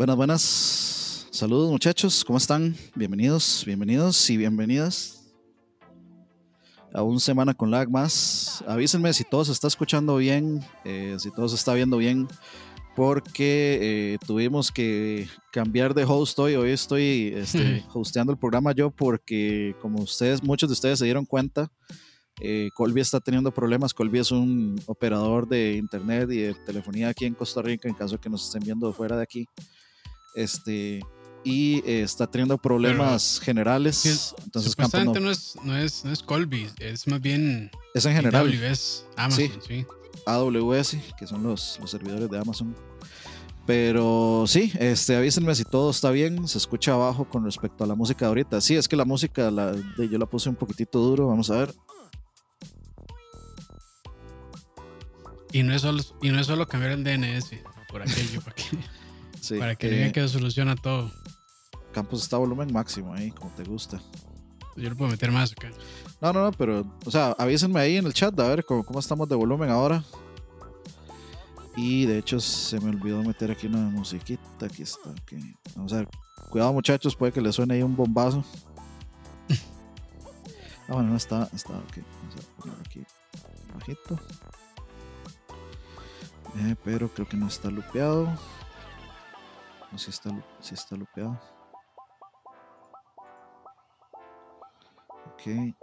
Buenas, buenas. Saludos muchachos, ¿cómo están? Bienvenidos, bienvenidos y bienvenidas a un semana con lag más. Avísenme si todo se está escuchando bien, eh, si todo se está viendo bien, porque eh, tuvimos que cambiar de host hoy. Hoy estoy este, hosteando el programa yo porque como ustedes, muchos de ustedes se dieron cuenta, eh, Colby está teniendo problemas. Colby es un operador de internet y de telefonía aquí en Costa Rica, en caso que nos estén viendo fuera de aquí. Este, y eh, está teniendo problemas generales. Entonces, Campo no, es, no, es, no es Colby, es más bien. Es en general. AWS, Amazon, sí. AWS, que son los, los servidores de Amazon. Pero sí, este, avísenme si todo está bien. Se escucha abajo con respecto a la música de ahorita. Sí, es que la música la, yo la puse un poquitito duro. Vamos a ver. Y no es solo, y no es solo cambiar el DNS por aquello, para que, sí, para que digan que soluciona todo. Campos está a volumen máximo ahí, como te gusta. Yo lo puedo meter más acá. No, no, no, pero, o sea, avísenme ahí en el chat a ver cómo, cómo estamos de volumen ahora. Y de hecho se me olvidó meter aquí una musiquita. Aquí está. Vamos a ver. Cuidado muchachos, puede que le suene ahí un bombazo. ah, bueno, no está. está ok. Vamos a poner aquí bajito. Eh, pero creo que no está lupeado. No sé si está, si está lupeado. Ok.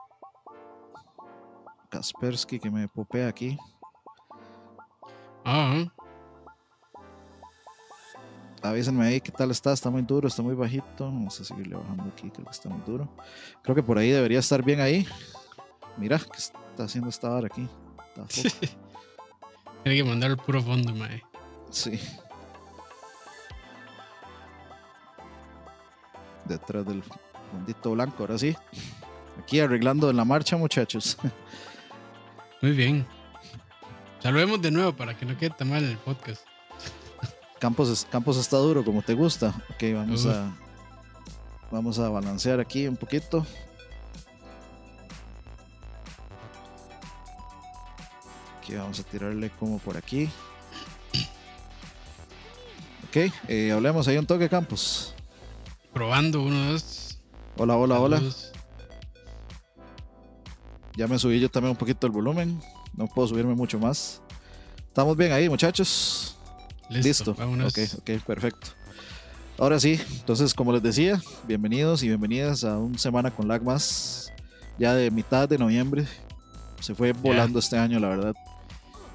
Kaspersky que me popea aquí. Ah. Avísenme ahí qué tal está. Está muy duro, está muy bajito. Vamos a seguirle bajando aquí, creo que está muy duro. Creo que por ahí debería estar bien ahí. Mira, ¿qué está haciendo esta hora aquí? Tiene que mandar el puro fondo, mae. Sí. Detrás del fondito blanco, ahora sí. Aquí arreglando en la marcha, muchachos. Muy bien. Saludemos de nuevo para que no quede tan mal el podcast. Campos, Campos está duro, como te gusta. Ok, vamos a. Vamos a balancear aquí un poquito. Aquí vamos a tirarle como por aquí. Ok, eh, hablemos ahí un toque, Campos. Probando, uno, dos. Hola, hola, hola. Ya me subí yo también un poquito el volumen. No puedo subirme mucho más. Estamos bien ahí, muchachos. Listo. Ok, ok, perfecto. Ahora sí, entonces, como les decía, bienvenidos y bienvenidas a un semana con lag más. Ya de mitad de noviembre. Se fue volando este año, la verdad.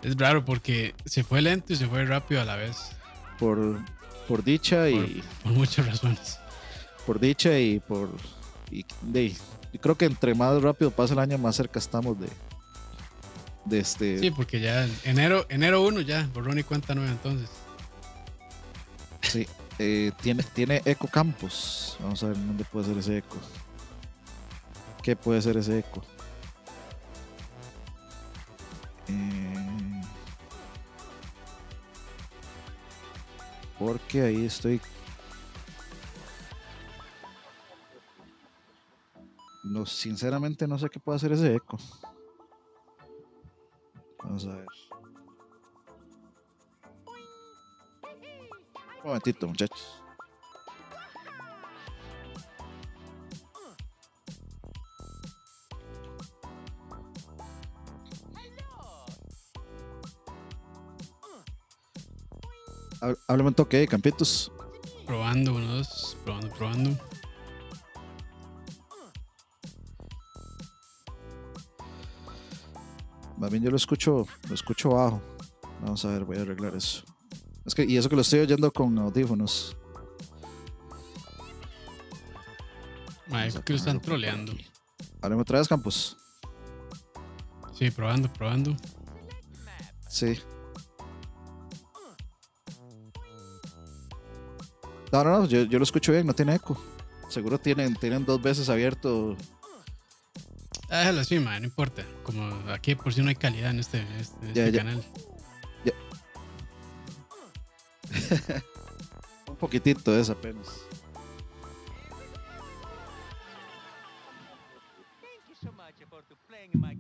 Es raro porque se fue lento y se fue rápido a la vez. Por, por dicha y. Por muchas razones. Por dicha y por. Y, de, yo creo que entre más rápido pasa el año, más cerca estamos de, de este. Sí, porque ya enero, enero 1 ya, borrón y cuenta nueva entonces. Sí, eh, tiene, tiene Eco Campus. Vamos a ver dónde puede ser ese eco. ¿Qué puede ser ese eco? Eh, porque ahí estoy No, sinceramente no sé qué puede hacer ese eco. Vamos a ver. Un momentito, muchachos. Háblame un toque, campitos. Probando. Probando, probando. Más bien yo lo escucho, lo escucho bajo. Vamos a ver, voy a arreglar eso. Es que, y eso que lo estoy oyendo con audífonos. Ay, que lo están troleando. Hablemos otra vez, Campos. Sí, probando, probando. Sí. No, no, no, yo, yo, lo escucho bien, no tiene eco. Seguro tienen, tienen dos veces abierto Déjalo así, man, no importa. Como aquí por si no hay calidad en este, este, este canal. Un poquitito es apenas.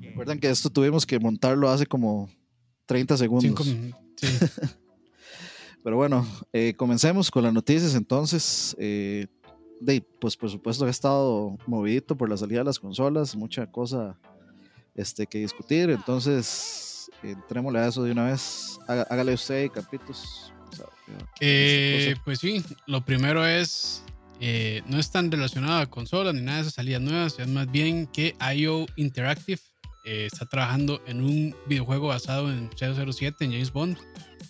Recuerdan que esto tuvimos que montarlo hace como 30 segundos. sí. Pero bueno, eh, comencemos con las noticias entonces. Eh, de, pues por supuesto que ha estado movidito por la salida de las consolas, mucha cosa este, que discutir. Entonces, entrémosle a eso de una vez. Hágale usted, Capitos. Eh, pues sí, lo primero es, eh, no es tan relacionado a consolas ni nada de esas salidas nuevas, es más bien que IO Interactive eh, está trabajando en un videojuego basado en 007, en James Bond,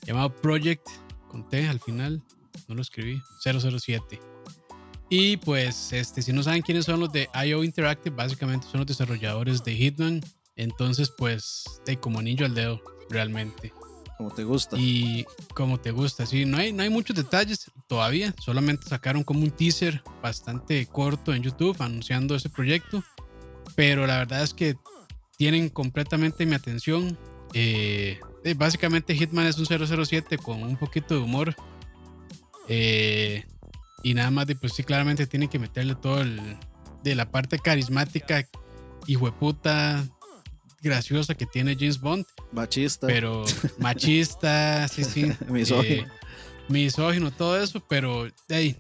llamado Project, con T al final, no lo escribí, 007. Y pues, este, si no saben quiénes son los de IO Interactive, básicamente son los desarrolladores de Hitman. Entonces, pues, de como anillo al dedo, realmente. Como te gusta. Y como te gusta, sí. No hay, no hay muchos detalles todavía. Solamente sacaron como un teaser bastante corto en YouTube anunciando ese proyecto. Pero la verdad es que tienen completamente mi atención. Eh, básicamente Hitman es un 007 con un poquito de humor. Eh, y nada más, de, pues sí, claramente tienen que meterle todo el, de la parte carismática, y hueputa, graciosa que tiene James Bond. Machista. Pero machista, sí, sí. misógino. Eh, misógino, todo eso, pero hey,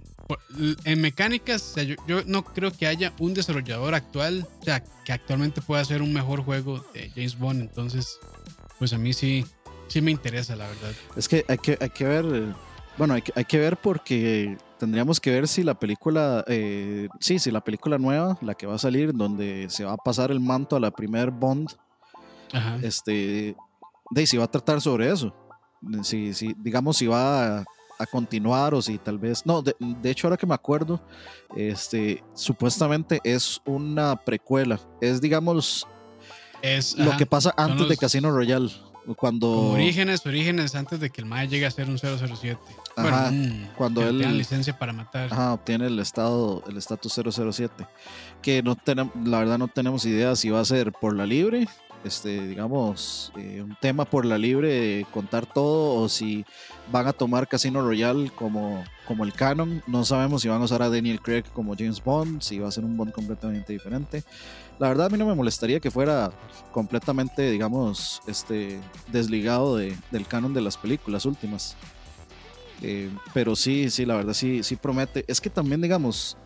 en mecánicas, yo, no creo que haya un desarrollador actual, o sea, que actualmente pueda hacer un mejor juego de James Bond. Entonces, pues a mí sí, sí me interesa, la verdad. Es que hay que, hay que ver, bueno, hay que, hay que ver porque tendríamos que ver si la película, eh, sí, si la película nueva, la que va a salir, donde se va a pasar el manto a la primer Bond, este, de si va a tratar sobre eso. Si, si, digamos, si va a, continuar o si tal vez. No, de, hecho, ahora que me acuerdo, este, supuestamente es una precuela. Es, digamos, es, lo que pasa antes de Casino Royale. Cuando... orígenes, orígenes antes de que el Maya llegue a ser un 007. Ajá, cuando él tiene licencia para matar. Ajá, obtiene el estado, el estatus 007. Que no tenemos, la verdad no tenemos idea si va a ser por la libre este, digamos, eh, un tema por la libre de contar todo o si van a tomar Casino Royale como, como el canon. No sabemos si van a usar a Daniel Craig como James Bond, si va a ser un Bond completamente diferente. La verdad a mí no me molestaría que fuera completamente, digamos, este, desligado de, del canon de las películas últimas. Eh, pero sí, sí, la verdad sí, sí promete. Es que también, digamos,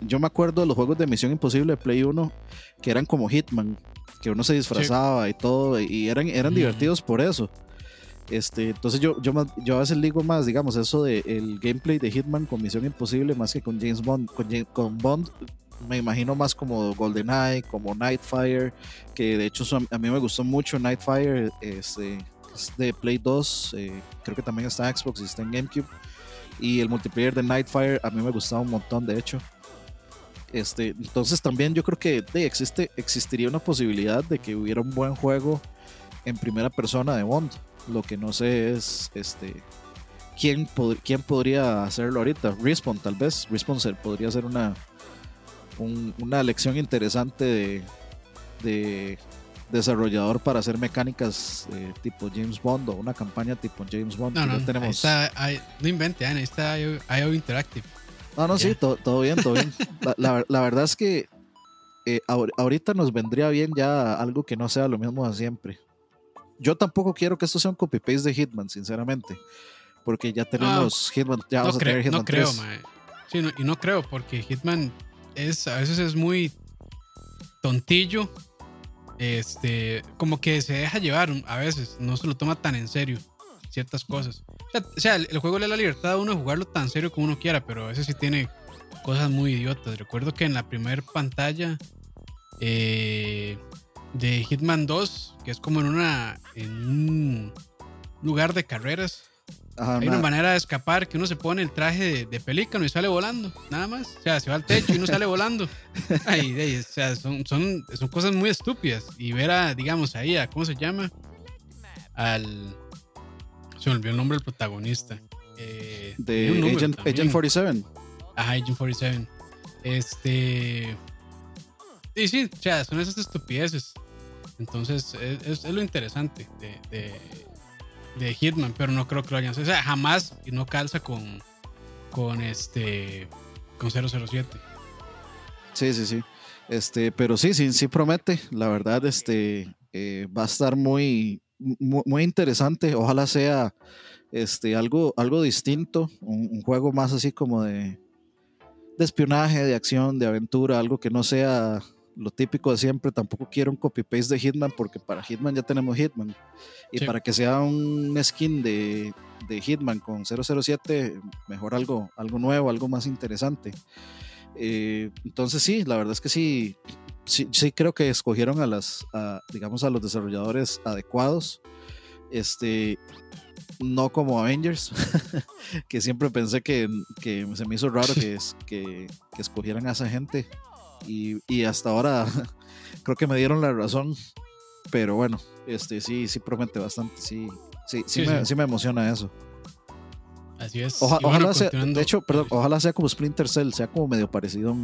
yo me acuerdo de los juegos de Misión Imposible de Play 1 que eran como Hitman que uno se disfrazaba y todo, y eran, eran divertidos por eso. Este, entonces yo, yo, yo a veces digo más, digamos, eso de el gameplay de Hitman con Misión Imposible más que con James Bond. Con, Bond me imagino más como GoldenEye, como Nightfire, que de hecho a mí me gustó mucho Nightfire, este, es de Play 2, eh, creo que también está en Xbox y está en GameCube. Y el multiplayer de Nightfire a mí me gustaba un montón, de hecho. Este, entonces también yo creo que existe, existiría una posibilidad de que hubiera un buen juego en primera persona de Bond. Lo que no sé es este quién, quién podría hacerlo ahorita. Respawn tal vez. Respawn podría ser una, una lección interesante de, de desarrollador para hacer mecánicas eh, tipo James Bond o una campaña tipo James Bond. No, no, tenemos... no invente, ahí está IO Interactive. No, no, sí, todo, bien, todo bien. La, verdad es que eh, ahorita nos vendría bien ya algo que no sea lo mismo de siempre. Yo tampoco quiero que esto sea un copy-paste de Hitman, sinceramente. Porque ya tenemos Hitman, ya vamos a tener Hitman No creo, mae. Sí, y no creo, porque Hitman es, a veces es muy tontillo. Este, como que se deja llevar a veces, no se lo toma tan en serio ciertas cosas. O sea, el, juego le da la libertad a uno de jugarlo tan serio como uno quiera, pero a veces sí tiene cosas muy idiotas. Recuerdo que en la primera pantalla eh, de Hitman 2, que es como en una en un lugar de carreras, hay una manera de escapar que uno se pone el traje de, pelícano y sale volando, nada más. O sea, se va al techo y uno sale volando. Ay, o sea, son, son, son cosas muy estúpidas. Y ver a, digamos, ahí a, ¿cómo se llama? Al, se me olvidó el nombre del protagonista. Eh, de Agent, 47. Ajá, Agent 47. Este. Y sí, o sea, son esas estupideces. Entonces, es, lo interesante de, de, Hitman, pero no creo que lo hayan. O sea, jamás y no calza con, con este. con 007. Sí, sí, sí. Este, pero sí, sí, sí promete. La verdad, este. Eh, va a estar muy muy, interesante. Ojalá sea este, algo, algo distinto, un, juego más así como de, de espionaje, de acción, de aventura, algo que no sea lo típico de siempre. Tampoco quiero un copy-paste de Hitman porque para Hitman ya tenemos Hitman. Y para que sea un skin de, de, Hitman con 007, mejor algo, algo nuevo, algo más interesante. Eh, entonces sí, la verdad es que sí, sí, sí, creo que escogieron a las, digamos, a los desarrolladores adecuados. Este, no como Avengers, que siempre pensé que, que, se me hizo raro que, que, que escogieran a esa gente. Y, y, hasta ahora creo que me dieron la razón. Pero bueno, este sí, sí promete bastante. Sí, sí, sí, me, sí. me, emociona eso. Así es. ojalá sea, de hecho, perdón, ojalá sea como Splinter Cell, sea como medio parecido.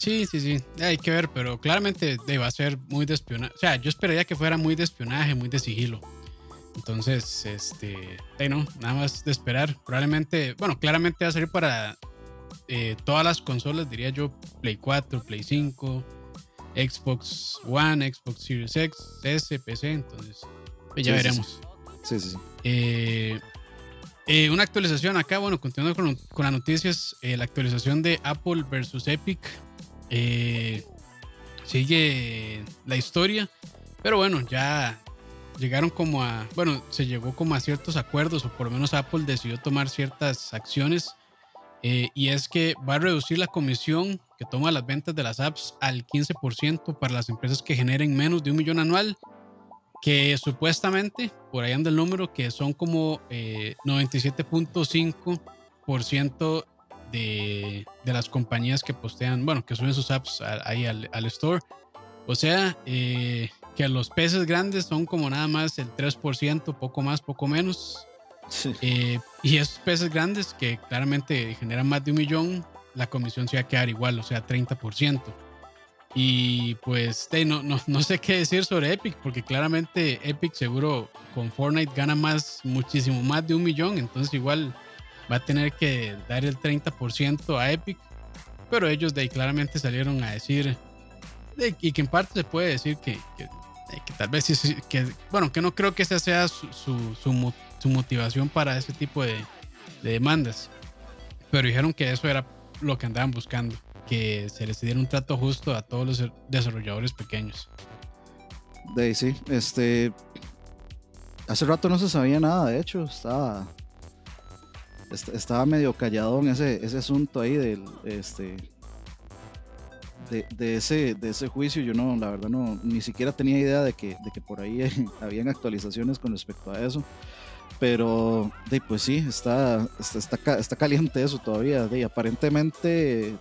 Sí, sí, sí. Hay que ver, pero claramente va a ser muy de espionaje. O sea, yo esperaría que fuera muy de espionaje, muy de sigilo. Entonces, este, no, nada más de esperar. Probablemente, bueno, claramente va a salir para eh, todas las consolas, diría yo, Play 4, Play 5, Xbox One, Xbox Series X, S, PC, entonces pues ya veremos. Sí, sí, sí. Eh, eh, una actualización acá, bueno, continuando con, con las noticias, la actualización de Apple versus Epic. Sigue la historia, pero bueno, ya llegaron como a, bueno, se llegó como a ciertos acuerdos, o por lo menos Apple decidió tomar ciertas acciones, eh, y es que va a reducir la comisión que toma las ventas de las apps al 15% para las empresas que generen menos de un millón anual, que supuestamente, por ahí anda el número, que son como 97.5% eh, de, de las compañías que postean, bueno, que suben sus apps ahí al, al store. O sea, eh, que los peces grandes son como nada más el 3%, poco más, poco menos. Eh, y esos peces grandes que claramente generan más de un millón, la comisión se va a quedar igual, o sea, 30%. Y pues no, no, no sé qué decir sobre Epic, porque claramente Epic seguro con Fortnite gana más, muchísimo más de un millón, entonces igual va a tener que dar el 30% a Epic. Pero ellos de ahí claramente salieron a decir, y que en parte se puede decir que, que tal vez que, bueno, que no creo que esa sea su, su, motivación para ese tipo de, de, demandas. Pero dijeron que eso era lo que andaban buscando, que se les diera un trato justo a todos los desarrolladores pequeños. De sí, este. Hace rato no se sabía nada, de hecho, estaba. Estaba medio callado en ese, ese asunto ahí del. Este, de, ese, de ese juicio, yo no, la verdad no, ni siquiera tenía idea de que, de que por ahí habían actualizaciones con respecto a eso. Pero, de, pues sí, está, está, está, caliente eso todavía. De, aparentemente,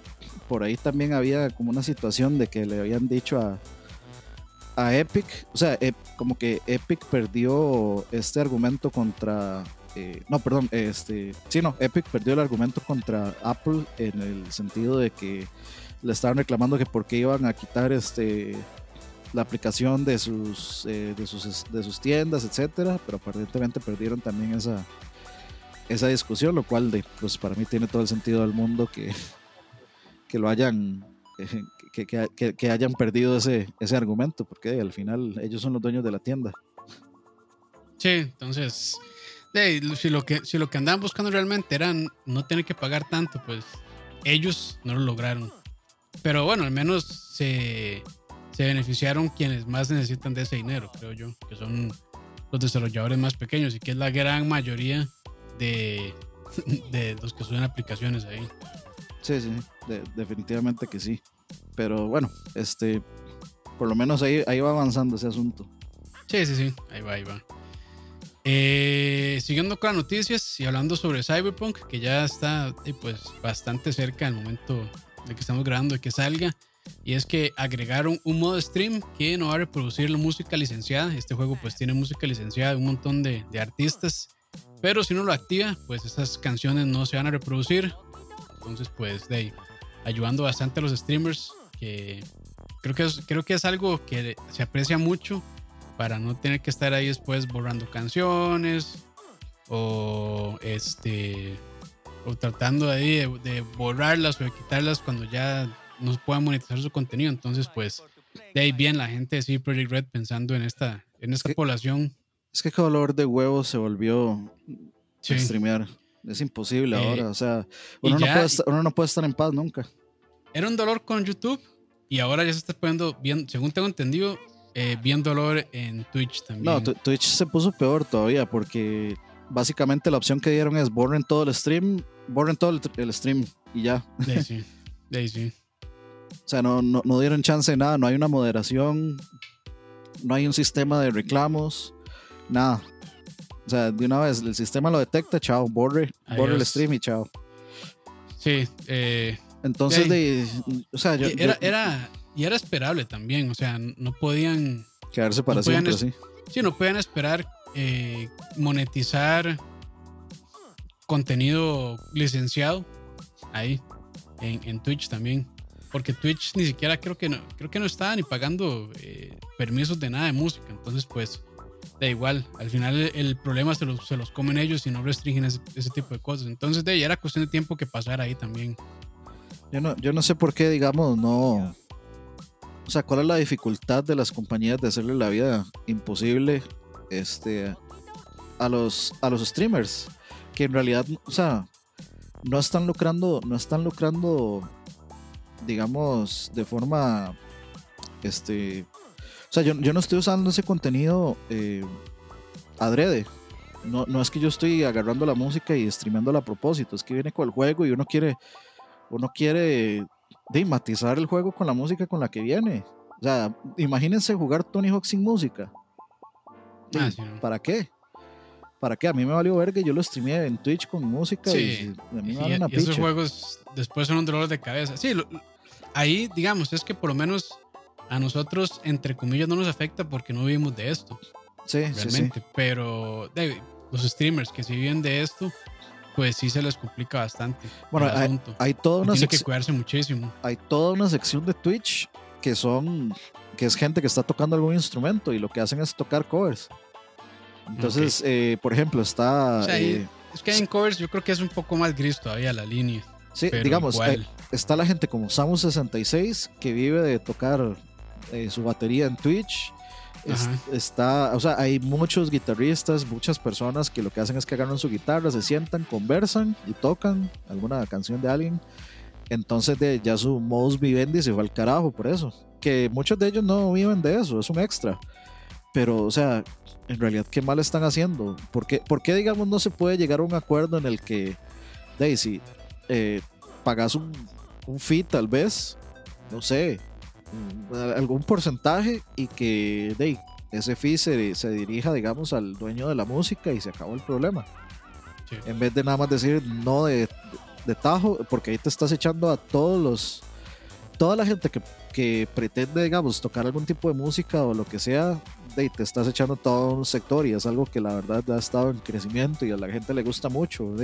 por ahí también había como una situación de que le habían dicho a, a Epic, o sea, como que Epic perdió este argumento contra eh, no, perdón, este, sí, no, Epic perdió el argumento contra Apple en el sentido de que le estaban reclamando que por qué iban a quitar este la aplicación de sus, eh, de sus, de sus tiendas, etcétera, pero aparentemente perdieron también esa, esa discusión, lo cual de, pues para mí tiene todo el sentido del mundo que, que lo hayan que, que, que, hayan perdido ese, ese argumento, porque al final ellos son los dueños de la tienda. Sí, entonces, si, lo que, si lo que andaban buscando realmente era no tener que pagar tanto, pues ellos no lo lograron. Pero bueno, al menos se, se beneficiaron quienes más necesitan de ese dinero, creo yo, que son los desarrolladores más pequeños y que es la gran mayoría de, de los que suben aplicaciones ahí. Sí, sí, definitivamente que sí. Pero bueno, este, por lo menos ahí, ahí va avanzando ese asunto. Sí, sí, sí, ahí va, ahí va. Eh, siguiendo con las noticias y hablando sobre Cyberpunk, que ya está eh, pues bastante cerca al momento de que estamos grabando, de que salga. Y es que agregaron un modo stream que no va a reproducir la música licenciada. Este juego pues tiene música licenciada de un montón de, artistas. Pero si uno lo activa, pues esas canciones no se van a reproducir. Entonces pues de ahí, ayudando bastante a los streamers. Que creo que, creo que es algo que se aprecia mucho para no tener que estar ahí después borrando canciones o este o tratando ahí de, borrarlas o de quitarlas cuando ya no puedan monetizar su contenido. Entonces, pues, de ahí bien la gente de CD Projekt Red pensando en esta, en esta población. Es que dolor de huevo se volvió sí. streamear. Es imposible eh, ahora. O sea, uno, no puede estar, uno no puede estar en paz nunca. Era un dolor con YouTube y ahora ya se está poniendo, bien, según tengo entendido, eh, bien dolor en Twitch también. No, Twitch se puso peor todavía porque básicamente la opción que dieron es borren todo el stream, borren todo el, stream y ya. De sí, de sí. O sea, no, no, no, dieron chance de nada, no hay una moderación, no hay un sistema de reclamos, nada. O sea, de una vez el sistema lo detecta, chao, borre, borre el stream y chao. Sí, eh, entonces, de, o sea, yo, era, era, y era esperable también, o sea, no podían quedarse para siempre, sí. Sí, no podían esperar eh, monetizar contenido licenciado ahí en, Twitch también. Porque Twitch ni siquiera creo que no, creo que no estaba ni pagando eh, permisos de nada de música. Entonces, pues, da igual. Al final el, problema se los, se los, comen ellos y no restringen ese, tipo de cosas. Entonces, de ahí era cuestión de tiempo que pasara ahí también. Yo no, yo no sé por qué, digamos, no. O sea, ¿cuál es la dificultad de las compañías de hacerle la vida imposible este, a, los, a los streamers, que en realidad, o sea, no están lucrando, no están lucrando, digamos, de forma, este, o sea, yo, no estoy usando ese contenido eh, adrede. No, no es que yo estoy agarrando la música y streameándola a propósito, es que viene con el juego y uno quiere, uno quiere matizar el juego con la música con la que viene. O sea, imagínense jugar Tony Hawk sin música. Ah, ¿Para qué? ¿Para qué? A mí me valió ver que yo lo streamé en Twitch con música y a mí me y, esos juegos después son un dolor de cabeza. Sí, ahí, digamos, es que por lo menos a nosotros, entre comillas, no nos afecta porque no vivimos de esto. Sí, realmente. Pero los streamers que sí viven de esto, pues sí se les complica bastante. Bueno, hay, hay, toda una sección. que cuidarse muchísimo. Hay toda una sección de Twitch que son que es gente que está tocando algún instrumento y lo que hacen es tocar covers. Entonces, eh, por ejemplo, está... Eh, es que en covers yo creo que es un poco más gris todavía la línea. Sí, digamos, eh, está la gente como Samus66 que vive de tocar su batería en Twitch. Está, o sea, hay muchos guitarristas, muchas personas que lo que hacen es que agarran su guitarra, se sientan, conversan y tocan alguna canción de alguien. Entonces de, ya su modus vivendi se fue al carajo por eso que muchos de ellos no viven de eso, es un extra. Pero, o sea, en realidad, ¿qué mal están haciendo? ¿Por qué, digamos, no se puede llegar a un acuerdo en el que, Daisy, eh, pagas un, un fee tal vez, no sé, algún porcentaje y que de, ese fee se, se, dirija, digamos, al dueño de la música y se acabó el problema? En vez de nada más decir no de, de tajo, porque ahí te estás echando a todos los toda la gente que, que, pretende, digamos, tocar algún tipo de música o lo que sea, de, te estás echando todo un sector y es algo que la verdad ha estado en crecimiento y a la gente le gusta mucho.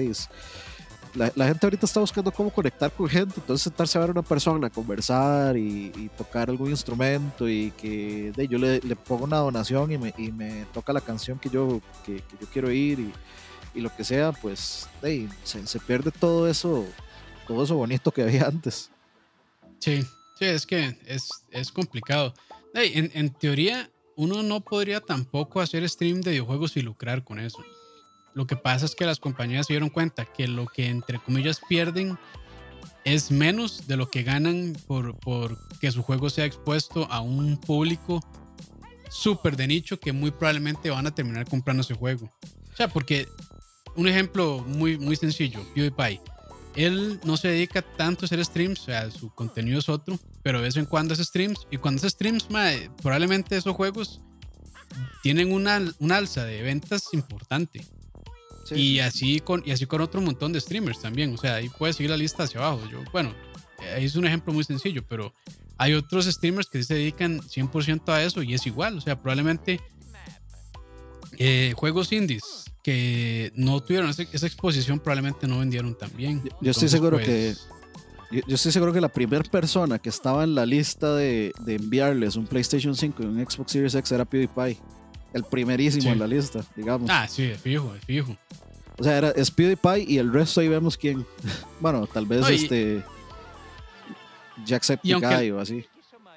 La, gente ahorita está buscando cómo conectar con gente, entonces sentarse a ver a una persona, conversar y, tocar algún instrumento y que de, yo le, pongo una donación y me, y me, toca la canción que yo, que, que yo quiero oír y, y, lo que sea, pues se, se pierde todo eso, todo eso bonito que había antes. Sí, sí, es que es, es complicado. en, en, teoría, uno no podría tampoco hacer stream de videojuegos y lucrar con eso. Lo que pasa es que las compañías se dieron cuenta que lo que entre comillas pierden es menos de lo que ganan por, por que su juego sea expuesto a un público súper de nicho que muy probablemente van a terminar comprando ese juego. O sea, porque un ejemplo muy, muy sencillo, PewDiePie él no se dedica tanto a hacer streams, o sea, su contenido es otro, pero de vez en cuando hace streams. Y cuando hace streams, probablemente esos juegos tienen una, alza de ventas importante. Y, Así con, y así con otro montón de streamers también. O sea, ahí puedes seguir la lista hacia abajo. Yo, bueno, ahí es un ejemplo muy sencillo, pero hay otros streamers que se dedican 100% a eso y es igual. O sea, probablemente eh, juegos indies que no tuvieron esa, exposición probablemente no vendieron tan bien. Yo, estoy seguro que pues, yo, estoy seguro que la primera persona que estaba en la lista de, enviarles un PlayStation 5 y un Xbox Series X era PewDiePie. El primerísimo en la lista, digamos. Ah, sí, de fijo, de fijo. O sea, era, es PewDiePie y el resto ahí vemos quién. bueno, tal vez este. Jacksepticeye o así.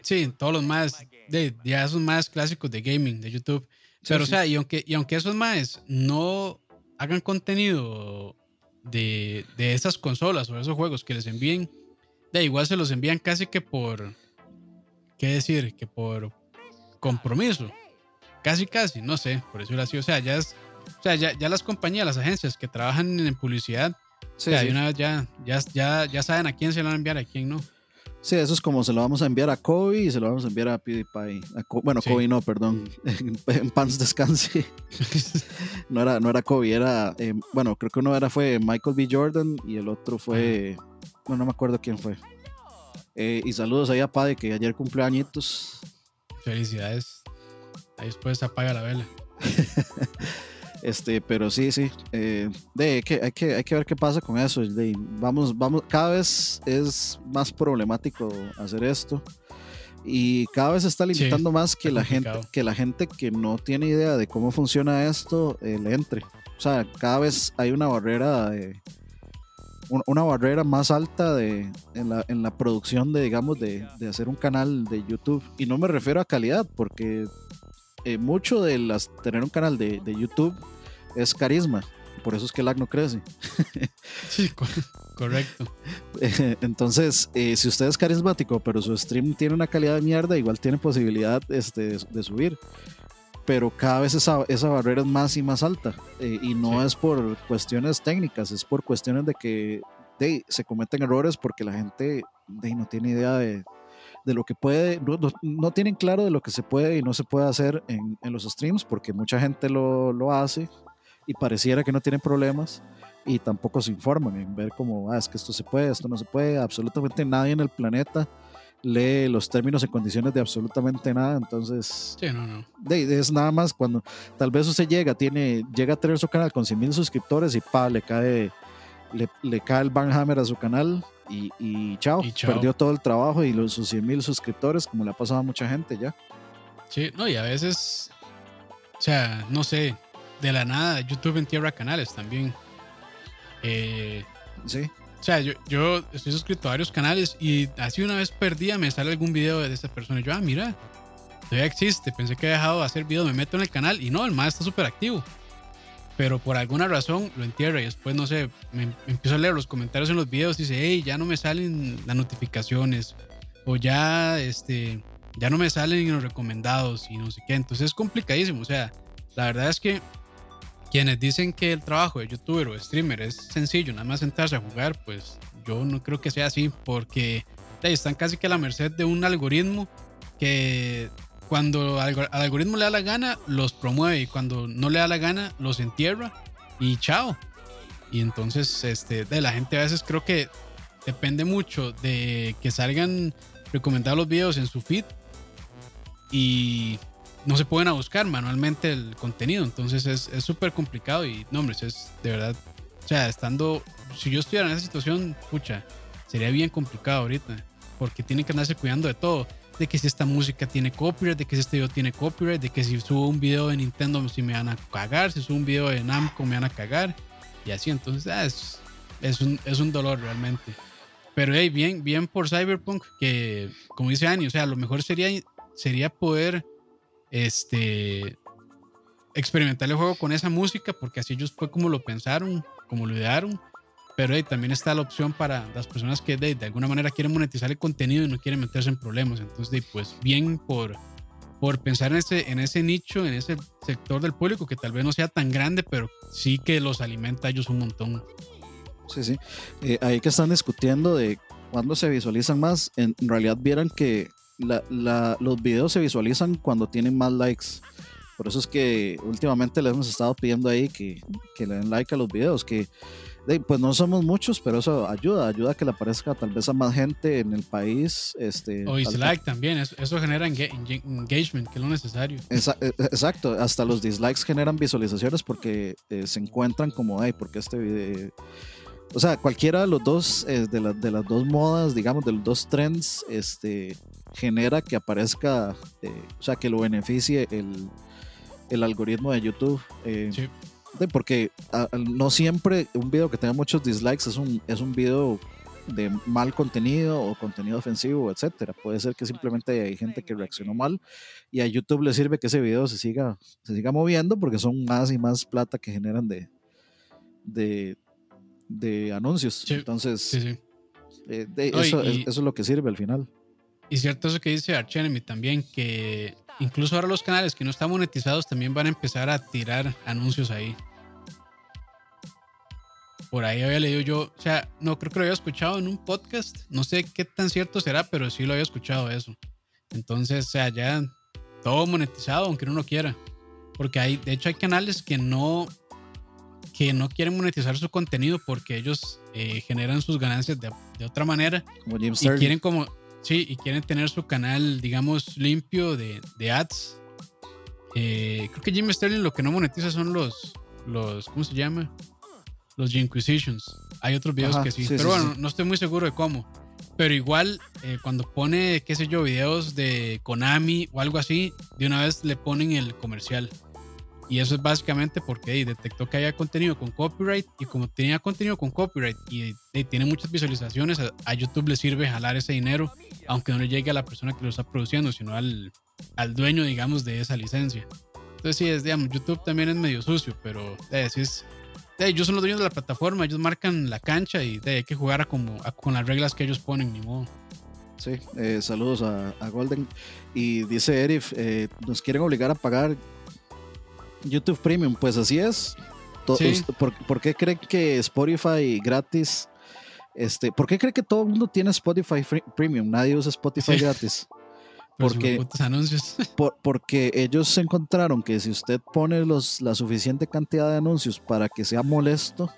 Sí, todos los más, de, ya esos más clásicos de gaming, de YouTube. Pero, o sea, y aunque, y aunque esos más no hagan contenido de, de esas consolas o esos juegos que les envíen, de igual se los envían casi que por, ¿qué decir? Que por compromiso. Casi, casi, no sé, por eso así. O sea, ya es, o sea, ya, ya las compañías, las agencias que trabajan en publicidad, sí, una vez ya, ya, ya, ya saben a quién se lo van a enviar, a quién no. Sí, eso es como se lo vamos a enviar a Kobe y se lo vamos a enviar a PewDiePie. bueno, Kobe no, perdón. En, Pants Descanse. no, era, no era Kobe, era. Eh, bueno, creo que uno era fue Michael B. Jordan y el otro fue. No, no me acuerdo quién fue. Eh, y saludos ahí a Padre que ayer cumplió añitos. Felicidades. Ahí después apaga la vela. Este, pero sí, sí. Eh, de, hay, que, hay, que, hay que ver qué pasa con eso. vamos, vamos, cada vez es más problemático hacer esto. Y cada vez se está limitando más que la, gente, que la gente que no tiene idea de cómo funciona esto eh, le entre. O sea, cada vez hay una barrera de, una barrera más alta de, en, la, en la producción de, digamos, de, de, hacer un canal de YouTube. Y no me refiero a calidad, porque eh, mucho de las, tener un canal de, de, YouTube es carisma. Por eso es que el lag no crece. sí, correcto. Entonces, eh, si usted es carismático, pero su stream tiene una calidad de mierda, igual tiene posibilidad este, de, subir. Pero cada vez esa, esa, barrera es más y más alta. Eh, y no es por cuestiones técnicas, es por cuestiones de que se cometen errores porque la gente no tiene idea de, de lo que puede, no, tienen claro de lo que se puede y no se puede hacer en, en los streams, porque mucha gente lo, lo, hace y pareciera que no tienen problemas y tampoco se informan en ver cómo, ah, es que esto se puede, esto no se puede, absolutamente nadie en el planeta lee los términos y condiciones de absolutamente nada, entonces sí, no, no. es nada más cuando tal vez usted llega, tiene, llega a tener su canal con 100 mil suscriptores y pa, le cae, le, le cae el Banhammer a su canal y, chao, perdió todo el trabajo y los, sus 100 mil suscriptores, como le ha pasado a mucha gente ya. Sí, no, y a veces, o sea, no sé, de la nada, YouTube entierra canales también. Eh, sí. O sea, yo, yo estoy suscrito a varios canales y así una vez perdía me sale algún video de esta persona. Y yo, ah, mira, todavía existe. Pensé que he dejado de hacer videos, me meto en el canal y no, el más está súper activo pero por alguna razón lo entierra y después, no sé, me, empiezo a leer los comentarios en los videos y dice, hey, ya no me salen las notificaciones o ya, este, ya no me salen los recomendados y no sé qué. Entonces es complicadísimo. O sea, la verdad es que quienes dicen que el trabajo de youtuber o streamer es sencillo, nada más sentarse a jugar, pues yo no creo que sea así porque están casi que a la merced de un algoritmo que cuando al, algoritmo le da la gana, los promueve y cuando no le da la gana, los entierra y chao. Y entonces, este, de la gente a veces creo que depende mucho de que salgan recomendados los videos en su feed y no se pueden a buscar manualmente el contenido. Entonces es súper complicado y no, es de verdad. O sea, estando, si yo estuviera en esa situación, pucha, sería bien complicado ahorita porque tienen que andarse cuidando de todo de que si esta música tiene copyright, de que si este video tiene copyright, de que si subo un video de Nintendo si me van a cagar, si subo un video de Namco me van a cagar y así, entonces ah, es, es, un, es un dolor realmente. Pero hey, bien, bien por Cyberpunk, que como dice Ani, o sea, lo mejor sería, sería poder este, experimentar el juego con esa música, porque así ellos fue como lo pensaron, como lo idearon pero también está la opción para las personas que de, alguna manera quieren monetizar el contenido y no quieren meterse en problemas. Entonces, pues bien por, por pensar en ese, en ese nicho, en ese sector del público que tal vez no sea tan grande, pero sí que los alimenta a ellos un montón. Sí, sí. Eh, ahí que están discutiendo de cuándo se visualizan más, en realidad vieran que los videos se visualizan cuando tienen más likes. Por eso es que últimamente les hemos estado pidiendo ahí que, que le den like a los videos, que pues no somos muchos, pero eso ayuda, ayuda a que le aparezca tal vez a más gente en el país. Este, o dislike también, eso, genera engagement, que es lo necesario. E, exacto, hasta los dislikes generan visualizaciones porque eh, se encuentran como, ay, porque este video... O sea, cualquiera de los dos, eh, de, de, las dos modas, digamos, de los dos trends, este, genera que aparezca, eh, o sea, que lo beneficie el, el algoritmo de YouTube. sí porque no siempre un video que tenga muchos dislikes es un, es un video de mal contenido o contenido ofensivo, etcétera. Puede ser que simplemente hay gente que reaccionó mal y a YouTube le sirve que ese video se siga, se siga moviendo porque son más y más plata que generan de, de, de anuncios. Entonces, eh, eso, es lo que sirve al final. Y cierto eso que dice Archenemy también, que incluso ahora los canales que no están monetizados también van a empezar a tirar anuncios ahí. Por ahí había leído yo, o sea, no creo que lo había escuchado en un podcast, no sé qué tan cierto será, pero sí lo había escuchado eso. Entonces, o sea, ya todo monetizado, aunque uno no quiera. Porque hay, de hecho, hay canales que no, que no quieren monetizar su contenido porque ellos eh, generan sus ganancias de, otra manera. Como Jim y quieren como, sí, y quieren tener su canal, digamos, limpio de, de ads. Eh, creo que Jim Sterling lo que no monetiza son los, los, ¿cómo se llama? Los Inquisitions. Hay otros videos que sí, pero bueno, no estoy muy seguro de cómo. Pero igual, eh, cuando pone, qué sé yo, videos de Konami o algo así, de una vez le ponen el comercial. Y eso es básicamente porque detectó que había contenido con copyright y como tenía contenido con copyright y, tiene muchas visualizaciones, a, YouTube le sirve jalar ese dinero, aunque no le llegue a la persona que lo está produciendo, sino al, al dueño, digamos, de esa licencia. Entonces sí, es, digamos, YouTube también es medio sucio, pero eh, es, ellos son los dueños de la plataforma, ellos marcan la cancha y hay que jugar como, con las reglas que ellos ponen, ni modo. Sí, eh, saludos a, Golden. Y dice Erif, eh, nos quieren obligar a pagar YouTube Premium, pues así es. ¿Por, qué cree que Spotify gratis? Este, ¿Por qué cree que todo el mundo tiene Spotify Premium? Nadie usa Spotify gratis. Porque, anuncios. porque ellos encontraron que si usted pone los, la suficiente cantidad de anuncios para que sea molesto,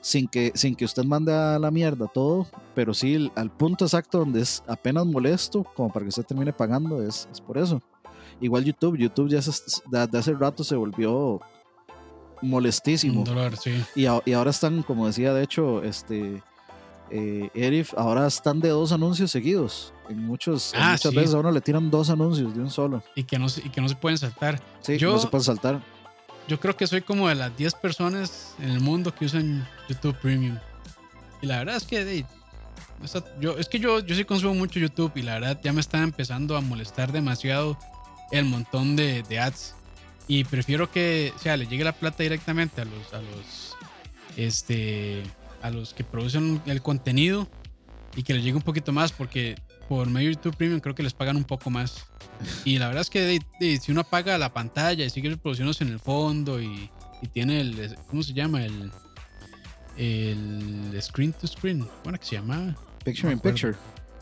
sin que, sin que usted mande a la mierda todo, pero sí al punto exacto donde es apenas molesto, como para que usted termine pagando, es, es por eso. Igual YouTube, YouTube ya de, hace rato se volvió molestísimo. y, ahora están, como decía de hecho, este eh, Erif, ahora están de dos anuncios seguidos. En muchos, ah, muchas veces a uno le tiran dos anuncios de un solo. Y que no, y que no se pueden saltar. Sí, yo, no se pueden saltar. Yo creo que soy como de las 10 personas en el mundo que usan YouTube Premium. Y la verdad es que yo, es que yo, yo sí consumo mucho YouTube y la verdad ya me está empezando a molestar demasiado el montón de, ads. Y prefiero que, o sea, le llegue la plata directamente a los, a los, este, a los que producen el contenido y que les llegue un poquito más porque por medio de YouTube Premium creo que les pagan un poco más. Y la verdad es que si uno apaga la pantalla y sigue reproduciéndose en el fondo y, tiene el, ¿cómo se llama? El, el screen to screen, ¿cómo que se llama? Picture in picture.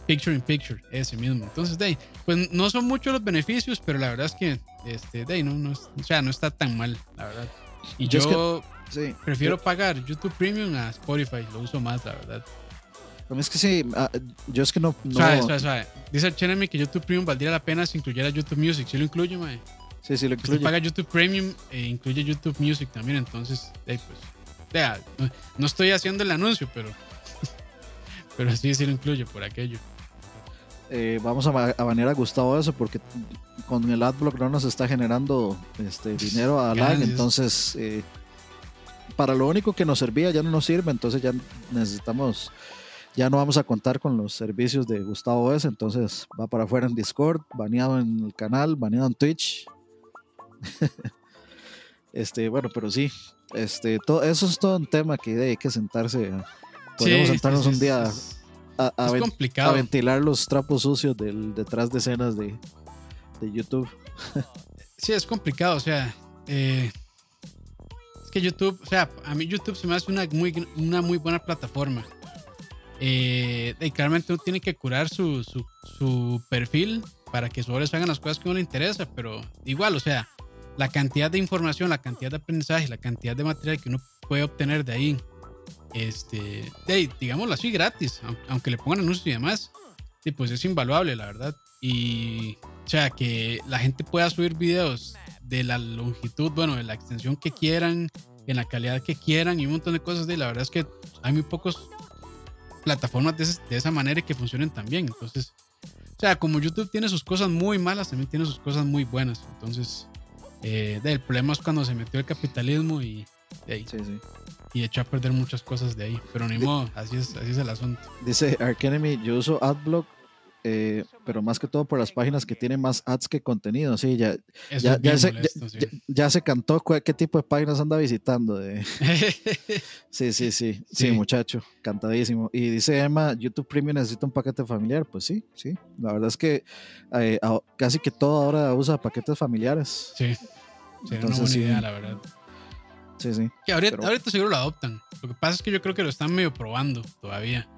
Picture in Picture, ese mismo. Entonces, de pues no son muchos los beneficios, pero la verdad es que, este, de no, no, o sea, no está tan mal, la verdad. Y yo, prefiero pagar YouTube Premium a Spotify, lo uso más, la verdad. Es que sí, ah, yo es que no. no... Suave, suave, Dice Chenemy que YouTube Premium valdría la pena si incluyera YouTube Music. ¿Sí lo incluye, mae? Sí, sí lo incluye. Si paga YouTube Premium e incluye YouTube Music también, entonces, pues. Vea, no, estoy haciendo el anuncio, pero. pero sí, sí lo incluye por aquello. Eh, vamos a, banear a Gustavo eso porque con el adblock no nos está generando este dinero a lag, entonces eh, para lo único que nos servía ya no nos sirve, entonces ya necesitamos, ya no vamos a contar con los servicios de Gustavo S, entonces va para afuera en Discord, baneado en el canal, baneado en Twitch. este, bueno, pero sí, este, todo, eso es todo un tema que hay que sentarse. Podemos sentarnos un día a, es complicado. ventilar los trapos sucios del detrás de escenas de, de YouTube. sí, es complicado, o sea, eh, es que YouTube, o sea, a mí YouTube se me hace una muy, una muy buena plataforma. Eh, y claramente uno tiene que curar su, su, su perfil para que solo les hagan las cosas que uno le interesa, pero igual, o sea, la cantidad de información, la cantidad de aprendizaje, la cantidad de material que uno puede obtener de ahí este, digámoslo así, gratis, aunque le pongan anuncios y demás, pues es invaluable, la verdad. Y, o sea, que la gente pueda subir videos de la longitud, bueno, de la extensión que quieran, en la calidad que quieran y un montón de cosas. De la verdad es que hay muy pocos plataformas de, esa manera que funcionen tan bien. Entonces, o sea, como YouTube tiene sus cosas muy malas, también tiene sus cosas muy buenas. Entonces, eh, el problema es cuando se metió el capitalismo y. sí, sí. Y echó a perder muchas cosas de ahí. Pero ni modo, así es, así es el asunto. Dice Arkenemy, yo uso AdBlock, eh, pero más que todo por las páginas que tienen más ads que contenido. Sí, ya, ya, ya, se, ya, se, cantó qué tipo de páginas anda visitando. De... sí, sí, sí, sí, muchacho, cantadísimo. Y dice Emma, YouTube Premium necesita un paquete familiar. Pues sí, sí. La verdad es que eh, casi que todo ahora usa paquetes familiares. Sí. Sería una buena idea, la verdad. Sí, sí. Que ahorita, ahorita seguro lo adoptan. Lo que pasa es que yo creo que lo están medio probando todavía.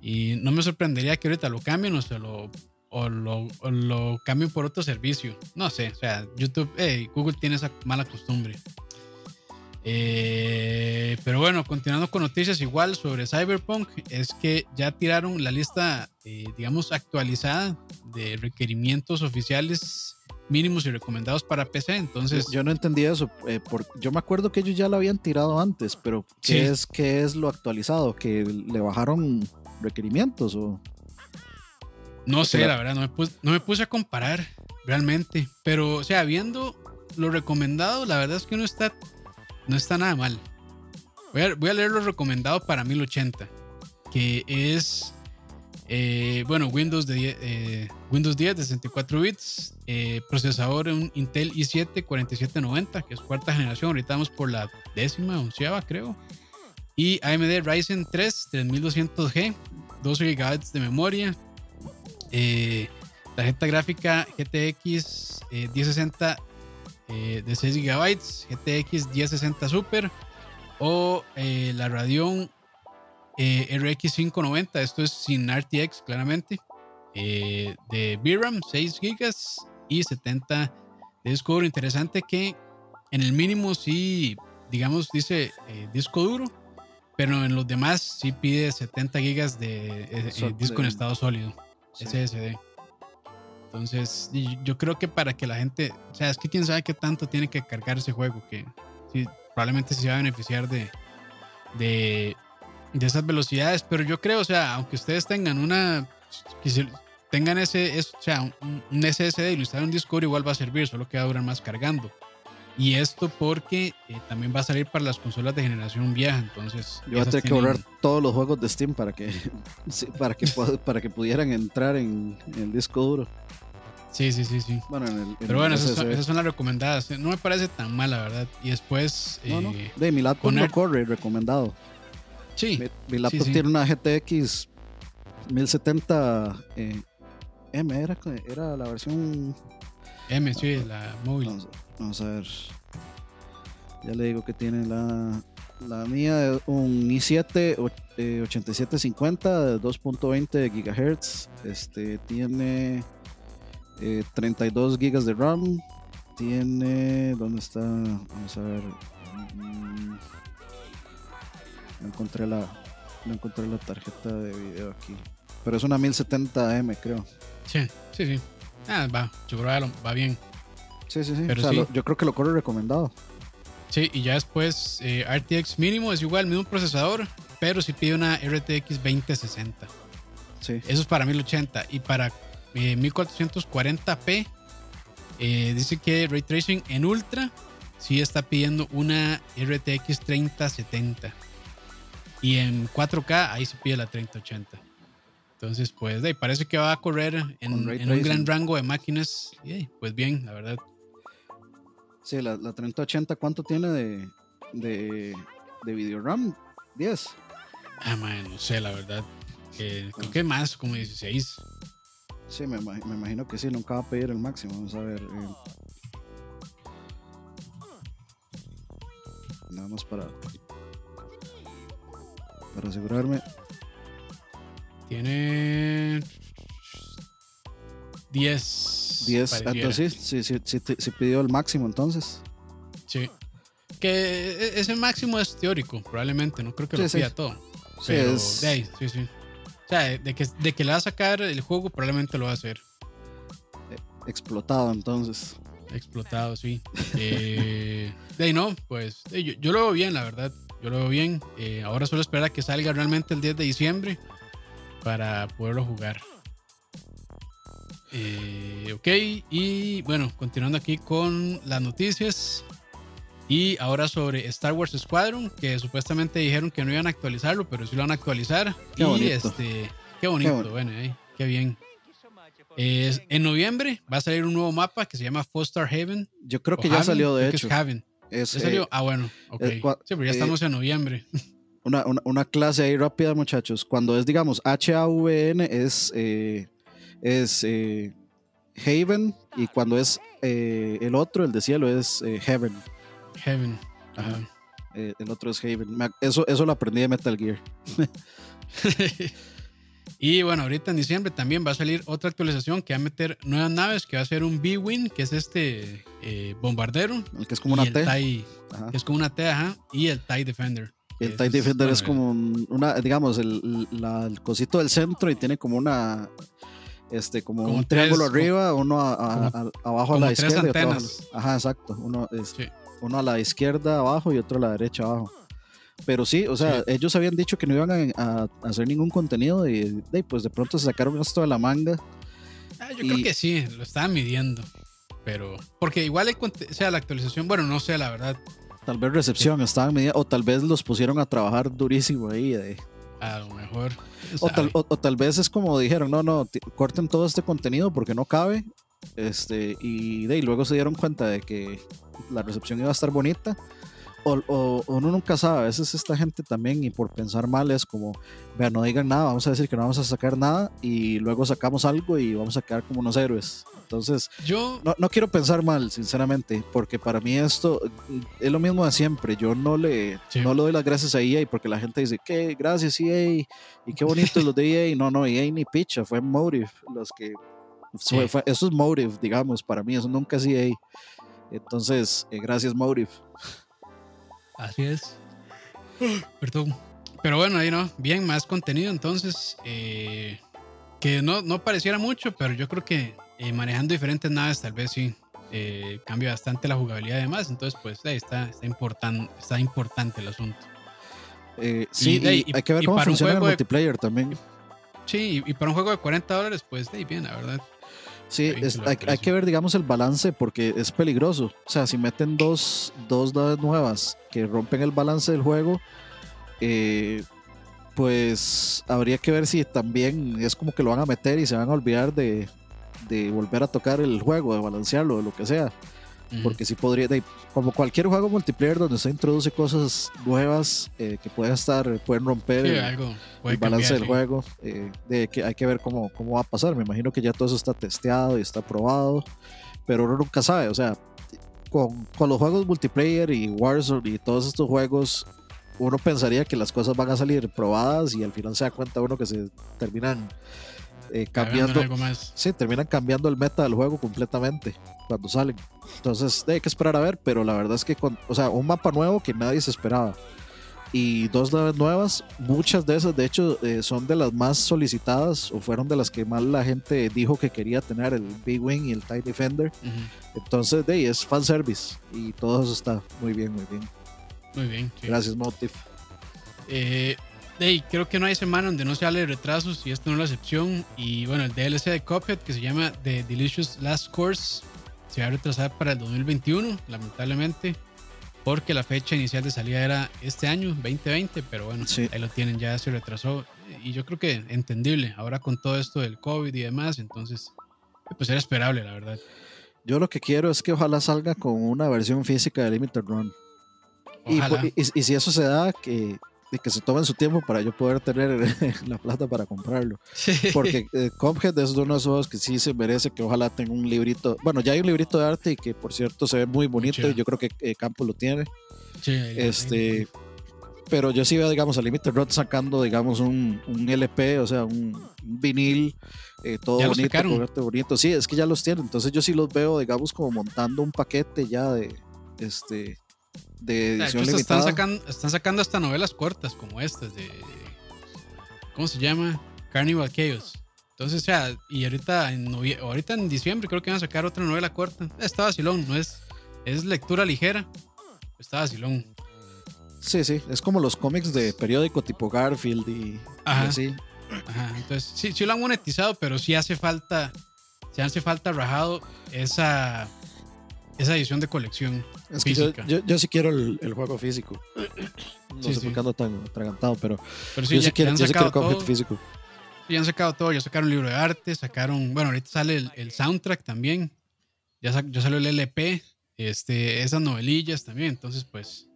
Y no me sorprendería que ahorita lo cambien o se lo, o lo, lo cambien por otro servicio. No sé, o sea, YouTube, eh, Google tiene esa mala costumbre. Eh, pero bueno, continuando con noticias igual sobre Cyberpunk, es que ya tiraron la lista, eh, digamos, actualizada de requerimientos oficiales mínimos y recomendados para PC. Entonces, yo, no entendía eso. por, yo me acuerdo que ellos ya lo habían tirado antes, pero ¿qué, es, ¿qué es lo actualizado? Que le bajaron requerimientos o... No sé, la verdad, no me, puse, no me puse a comparar realmente, pero o sea, viendo lo recomendado, la verdad es que no está, no está nada mal. Voy a, voy a leer lo recomendado para 1080, que es, eh, bueno, Windows, eh, Windows 10 de 64 bits, eh, procesador un Intel i7 4790, que es cuarta generación, ahorita vamos por la décima, onceava creo. Y AMD Ryzen 3 3200G, 12 GB de memoria. Eh, tarjeta gráfica GTX 1060 eh, de 6 GB, GTX 1060 Super o la Radeon RX 590. Esto es sin RTX, claramente. de VRAM 6 GB y 70 de disco duro. Interesante que en el mínimo sí, digamos, dice disco duro pero en los demás sí pide 70 gigas de eh, eh, disco en estado sólido, SSD. Entonces, yo creo que para que la gente, o sea, es que quién sabe qué tanto tiene que cargar ese juego, que sí, probablemente se va a beneficiar de, de, de, esas velocidades, pero yo creo, o sea, aunque ustedes tengan una, tengan ese, o sea, un, un SSD y lo instalen en un disco, igual va a servir, solo que va a durar más cargando. Y esto porque eh, también va a salir para las consolas de generación vieja, entonces... Yo voy a tener que borrar todos los juegos de Steam para que, para que, para que pudieran entrar en, el disco duro. Sí, sí, sí, sí. Bueno, en el, Pero bueno, esas son, las recomendadas. No me parece tan mal, la verdad. Y después... No, no. Eh, de mi no corre, recomendado. Sí. Mi, laptop tiene una GTX 1070 eh, M, era, era la versión... M, sí, la móvil. Vamos a ver. Ya le digo que tiene la, la mía, un i7 8750 de 2.20 GHz. Este tiene 32 eh, GB de RAM. Tiene. ¿Dónde está? Vamos a ver. Mm, encontré la. No encontré la tarjeta de video aquí. Pero es una 1070M, creo. Sí, sí, sí. Ah, va. Yo creo que va bien. Sí, sí, sí. yo creo que lo corre recomendado. Sí, y ya después eh, RTX mínimo es igual, mismo procesador, pero si pide una RTX 2060. Sí. Eso es para 1080. Y para 1440p, eh, eh, dice que Ray Tracing en Ultra sí está pidiendo una RTX 3070. Y en 4K ahí se pide la 3080. Entonces, pues, de, parece que va a correr en, un gran rango de máquinas. Y, pues bien, la verdad. Sí, la, la 3080, ¿cuánto tiene de, de, de video RAM? 10. Ah, man, no sé, la verdad. creo que más, como 16. Sí, me, me, imagino que sí, nunca va a pedir el máximo. Vamos a ver. Eh. Nada más para, para asegurarme. Tiene 10. 10. Entonces sí, sí, sí, sí, pidió el máximo entonces. Sí. Que e, ese máximo es teórico, probablemente. No creo que lo pida todo. Pero de ahí, sí, sí. O sea, de que, de que le va a sacar el juego, probablemente lo va a hacer. Eh, explotado entonces. Explotado, sí. eh, de ahí no, pues yo, yo, lo veo bien, la verdad. Yo lo veo bien. Eh, ahora solo esperar a que salga realmente el 10 de diciembre para poderlo jugar. Eh, ok, y bueno, continuando aquí con las noticias. Y ahora sobre Star Wars Squadron, que supuestamente dijeron que no iban a actualizarlo, pero sí lo van a actualizar. Qué y bonito. este, qué bonito, Qué bueno, eh, qué bien. Es- en noviembre va a salir un nuevo mapa que se llama Foster Haven. Yo creo que ya Haven, salió, de hecho. Es Haven. Es, ¿Ya eh, ah, bueno, ok. eh, sí, pero ya eh, estamos en noviembre. una, una- una clase ahí rápida, muchachos. Cuando es, digamos, H-A-V-N es, eh, es Haven y cuando es el otro, el de cielo, es Heaven. Heaven. Ajá. El otro es Haven. Eso, eso lo aprendí de Metal Gear. y bueno, ahorita en diciembre también va a salir otra actualización que va a meter nuevas naves, que va a ser un B-Wing, que es este eh, bombardero. El que es como una T. TIE, que es como una T, ajá, y el TIE Defender. El TIE Defender bueno, es como un- una, digamos, el, la- el cosito del centro y tiene como una, este, como, Como un tres, triángulo como- arriba, uno a- a- como- a- abajo a como la izquierda y otro abajo. Ajá, exacto. Uno, es, Sí. uno a la izquierda abajo y otro a la derecha abajo. Pero sí, o sea, Sí. ellos habían dicho que no iban a, a- a hacer ningún contenido y, de, pues de pronto se sacaron esto de la manga. Ah, yo Y- creo que sí, lo estaban midiendo. Pero, porque igual el o sea, la actualización, bueno, no sé, la verdad, Tal vez recepción estaban midiendo, o tal vez los pusieron a trabajar durísimo ahí. de- a lo mejor. O tal, o- o tal vez es como dijeron, no, no, corten todo este contenido porque no cabe. Este, y, de, y luego se dieron cuenta de que la recepción iba a estar bonita. O, o- uno nunca sabe, a veces esta gente también, y por pensar mal, es como, vean, no digan nada, vamos a decir que no vamos a sacar nada, y luego sacamos algo y vamos a quedar como unos héroes. Entonces, Yo, no, no quiero pensar mal, sinceramente, porque para mí esto mm, es lo mismo de siempre. Yo no le, Sí. no le doy las gracias a EA porque la gente dice, que gracias EA, y qué bonitos los de EA. No, no, EA ni picha, fue Motive los que... fue- Sí. fue- eso es Motive, digamos, para mí, eso nunca es EA. Entonces, eh, gracias Motive. Así es. Perdón. Pero bueno, ahí no, bien, más contenido entonces. eh, que no, no pareciera mucho, pero yo creo que eh, manejando diferentes naves tal vez sí eh, cambia bastante la jugabilidad y demás. Entonces, pues ahí está, está, importan, está importante el asunto. Eh, sí, y y- hay que ver y cómo funciona el de- multiplayer también. Sí, y, y para un juego de 40 dólares, pues de ahí bien, la verdad. Sí, es- hay, que ver, digamos, el balance porque es peligroso. O sea, si meten dos, dos naves nuevas que rompen el balance del juego, eh, pues habría que ver si también es como que lo van a meter y se van a olvidar de, de volver a tocar el juego, de balancearlo, de lo que sea. Porque sí podría, de- como cualquier juego multiplayer donde se introduce cosas nuevas eh, que pueden estar, pueden romper Sí, el- algo puede el balance cambiar, del sí. juego. eh, de que hay que ver cómo, cómo va a pasar. Me imagino que ya todo eso está testeado y está probado, pero uno nunca sabe. O sea, con, con los juegos multiplayer y Warzone y todos estos juegos, uno pensaría que las cosas van a salir probadas y al final se da cuenta uno que se terminan eh, cambiando. de algo más. Sí, terminan cambiando el meta del juego completamente cuando salen. Entonces, hay que esperar a ver, pero la verdad es que, con, o sea, un mapa nuevo que nadie se esperaba y dos naves nuevas, muchas de esas, de hecho, eh, son de las más solicitadas o fueron de las que más la gente dijo que quería tener, el Big Wing y el TIE Defender. Entonces, de ahí es fanservice y todo eso está muy bien, muy bien. Muy bien. sí. Gracias, Motive. Eh, ahí, creo que no hay semana donde no se hable de retrasos y esto no es la excepción. Y bueno, el DLC de Cuphead que se llama The Delicious Last Course se va a retrasar para el 2021, lamentablemente, porque la fecha inicial de salida era este año, 2020, pero bueno, Sí. ahí lo tienen, ya se retrasó. Y yo creo que entendible, ahora con todo esto del COVID y demás, entonces, pues era esperable, la verdad. Yo lo que quiero es que ojalá salga con una versión física de Limited Run. Y, Ojalá. y- y si eso se da, que, de que se tomen su tiempo para yo poder tener la plata para comprarlo. Porque eh, Cuphead es uno de esos juegos que sí se merece que ojalá tenga un librito. Bueno, ya hay un librito de arte y que por cierto se ve muy bonito y yo creo que eh, Campo lo tiene. Sí, Este, pero yo sí veo, digamos, a Limited Run sacando, digamos, un, un LP, o sea, un, un vinil, eh, todo Ya bonito, arte bonito. Sí, es que ya los tienen. Entonces yo sí los veo, digamos, como montando un paquete ya de, este, de De hecho, edición hasta limitada. están, sacando, están sacando hasta novelas cortas como estas de. ¿Cómo se llama? Carnival Chaos. Entonces, o sea, y ahorita en, ahorita en diciembre creo que van a sacar otra novela corta. Está vacilón, no es, es lectura ligera. Está vacilón. Sí, sí, es como los cómics de periódico tipo Garfield y, y Ajá. así. Ajá, entonces sí, sí lo han monetizado, pero sí hace falta, sí hace falta rajado esa, esa edición de colección. Es que yo, yo, sí quiero el, el juego físico. No sé por qué ando tan atragantado, pero, pero sí, yo, ya, sí quiero, yo sí quiero Cuphead todo. físico. Ya han sacado todo, ya sacaron libro de arte, sacaron, bueno, ahorita sale el, el soundtrack también, ya, sa- ya salió el LP, este, esas novelillas también, entonces pues,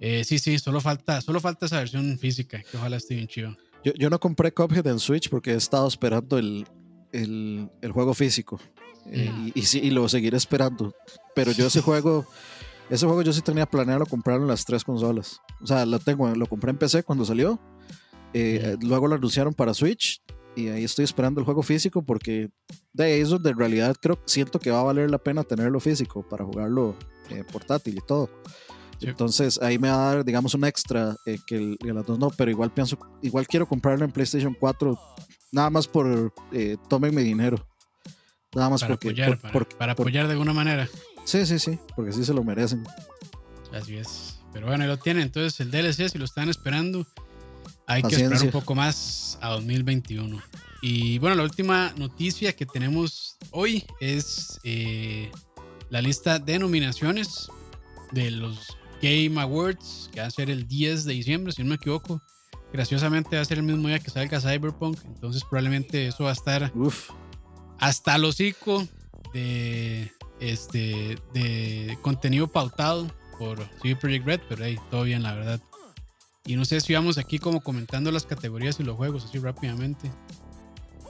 eh, sí, sí, solo falta, solo falta esa versión física, que ojalá esté bien chido. Yo, yo no compré Cuphead en Switch porque he estado esperando el, el, el juego físico. Eh, y, y sí, y lo seguiré esperando. Pero yo ese juego, ese juego yo sí tenía planeado comprarlo en las tres consolas. O sea, lo tengo, lo compré en PC cuando salió. Eh, Luego lo anunciaron para Switch. Y ahí estoy esperando el juego físico porque de ahí es donde en realidad creo siento que va a valer la pena tenerlo físico para jugarlo eh, portátil y todo. Sí. Entonces ahí me va a dar, digamos, un extra eh, que, el, que las dos no, pero igual pienso, igual quiero comprarlo en PlayStation 4, nada más por eh, tomen mi dinero. Nada más Para porque. apoyar, por- para, por- para por- apoyar de alguna manera. sí, sí, sí, porque sí se lo merecen. Así es. Pero bueno, ahí lo tienen. Entonces, el DLC, si lo están esperando, hay que esperar un poco más a 2021. Y bueno, la última noticia que tenemos hoy es eh, la lista de nominaciones de los Game Awards, que va a ser el 10 de diciembre, si no me equivoco. Graciosamente va a ser el mismo día que salga Cyberpunk, entonces probablemente eso va a estar Uf, hasta el hocico de este de contenido pautado por CD Projekt Red, pero ahí todo bien, la verdad. Y no sé si vamos aquí como comentando las categorías y los juegos así rápidamente.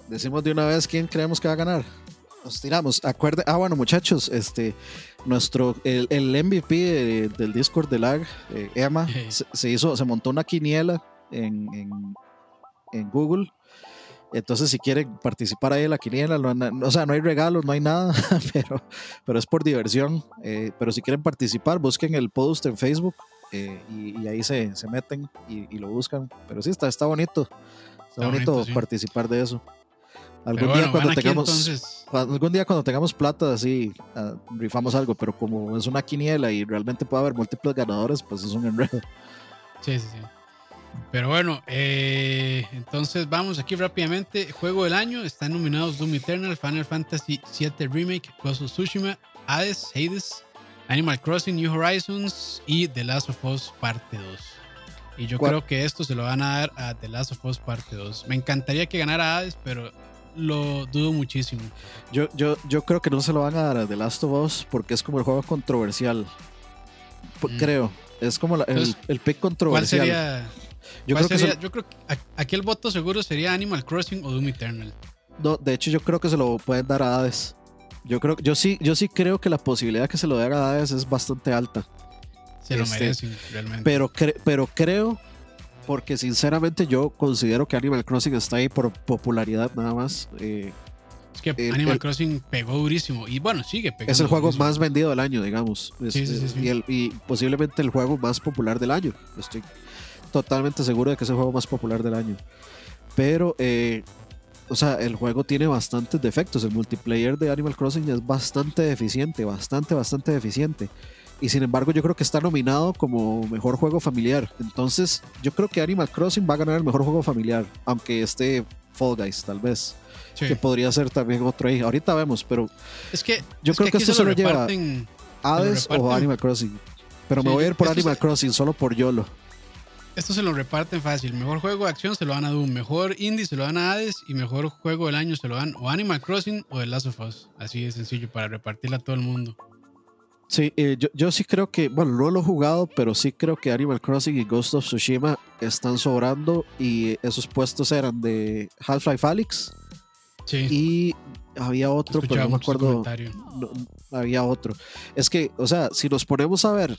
decimos de una vez quién creemos que va a ganar. Nos tiramos. Acuerde, ah, bueno, muchachos, este, nuestro, el, el MVP de- del Discord de LAG, eh, Emma, Hey. se, se hizo, se montó una quiniela en, en, en Google. Entonces, si quieren participar ahí en la quiniela, o sea, no hay regalos, no hay nada, pero, pero es por diversión. Eh, pero si quieren participar, busquen el post en Facebook eh, y, y ahí se, se meten y, y lo buscan. Pero sí, está, está bonito. Está, Está bonito, bonito, sí. participar de eso. Algún día cuando tengamos algún día cuando tengamos plata así ah, rifamos algo, pero como es una quiniela y realmente puede haber múltiples ganadores, pues es un enredo. Sí, sí, sí. Pero bueno, eh, entonces vamos aquí rápidamente. Juego del año. Están nominados Doom Eternal, Final Fantasy VII Remake, Ghost of Tsushima, Hades, Hades, Animal Crossing, New Horizons y The Last of Us Parte 2. Y yo ¿Cuál? creo que esto se lo van a dar a The Last of Us Parte 2. Me encantaría que ganara Hades, pero lo dudo muchísimo. Yo, yo, yo creo que no se lo van a dar a The Last of Us porque es como el juego controversial. Mm. Creo. Es como la- el, Entonces, el pick ¿Cuál controversial. sería? Yo, cuál creo que yo creo que a- aquí el voto seguro sería Animal Crossing o Doom Eternal. no, de hecho, yo creo que se lo pueden dar a Hades. Yo creo, yo sí, yo sí creo que la posibilidad que se lo den a Hades es bastante alta. Se lo Este, merecen realmente. Pero, cre- pero creo, porque sinceramente yo considero que Animal Crossing está ahí por popularidad nada más. Eh, Es que el- Animal el- Crossing pegó durísimo. Y bueno, sigue pegando. es el juego durísimo. más vendido del año, digamos. Es- Sí, sí, sí, es- sí. Y, el- y posiblemente el juego más popular del año. Estoy totalmente seguro de que es el juego más popular del año. Pero, eh, o sea, el juego tiene bastantes defectos. El multiplayer de Animal Crossing es bastante deficiente, bastante, bastante deficiente. Y sin embargo, yo creo que está nominado como mejor juego familiar. Entonces, yo creo que Animal Crossing va a ganar el mejor juego familiar, aunque esté Fall Guys, tal vez. Sí. Que podría ser también otro ahí. Ahorita vemos, pero Es que Yo es creo que aquí esto se lo lleva- Hades o. Animal Crossing. Pero me voy a ir por Animal Crossing solo por YOLO. Esto se lo reparten fácil. Mejor juego de acción se lo dan a Doom. Mejor indie se lo dan a Hades. Y mejor juego del año se lo dan o Animal Crossing o The Last of Us. Así de sencillo para repartirla a todo el mundo. Sí, eh, yo, yo sí creo que, bueno, no lo he jugado, pero sí creo que Animal Crossing y Ghost of Tsushima están sobrando y esos puestos eran de Half-Life Alyx Sí. y había otro, pero no me acuerdo. no, había otro. Es que, o sea, si nos ponemos a ver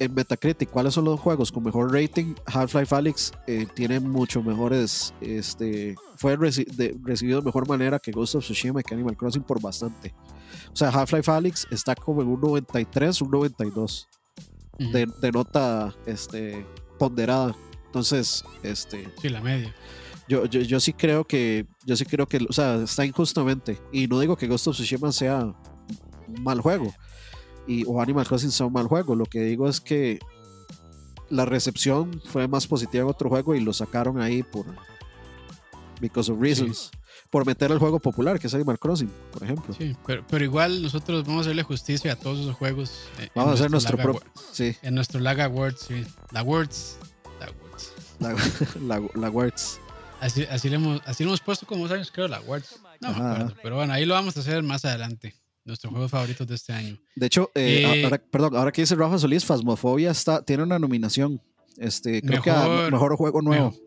en Metacritic cuáles son los juegos con mejor rating, Half-Life Alyx eh, tiene mucho mejores, este, fue reci- de- recibido de mejor manera que Ghost of Tsushima y que Animal Crossing por bastante. O sea, Half-Life Alyx está como en un 93, un 92 Ujú. de, de nota este, ponderada. Entonces, este, Sí, la media. yo, yo, yo sí creo que, yo sí creo que, o sea, está injustamente. Y no digo que Ghost of Tsushima sea un mal juego y, o Animal Crossing sea un mal juego. Lo que digo es que la recepción fue más positiva en otro juego y lo sacaron ahí por because of reasons. por meter el juego popular, que es Animal Crossing, por ejemplo. Sí, pero, pero igual nosotros vamos a hacerle justicia a todos esos juegos. eh, Vamos a hacer nuestro propio. Sí, En nuestro Lag Awards, sí. La Awards. La Awards. la, la. Así, así, le hemos, así lo hemos puesto como dos años, creo, la Awards. No Ajá, me acuerdo. Pero bueno, ahí lo vamos a hacer más adelante. Nuestros juegos favoritos de este año. De hecho, eh, Eh, ahora, perdón, ahora que dice Rafa Solís, Phasmophobia está, tiene una nominación. Este, creo que a Mejor- mejor juego nuevo. Mejor,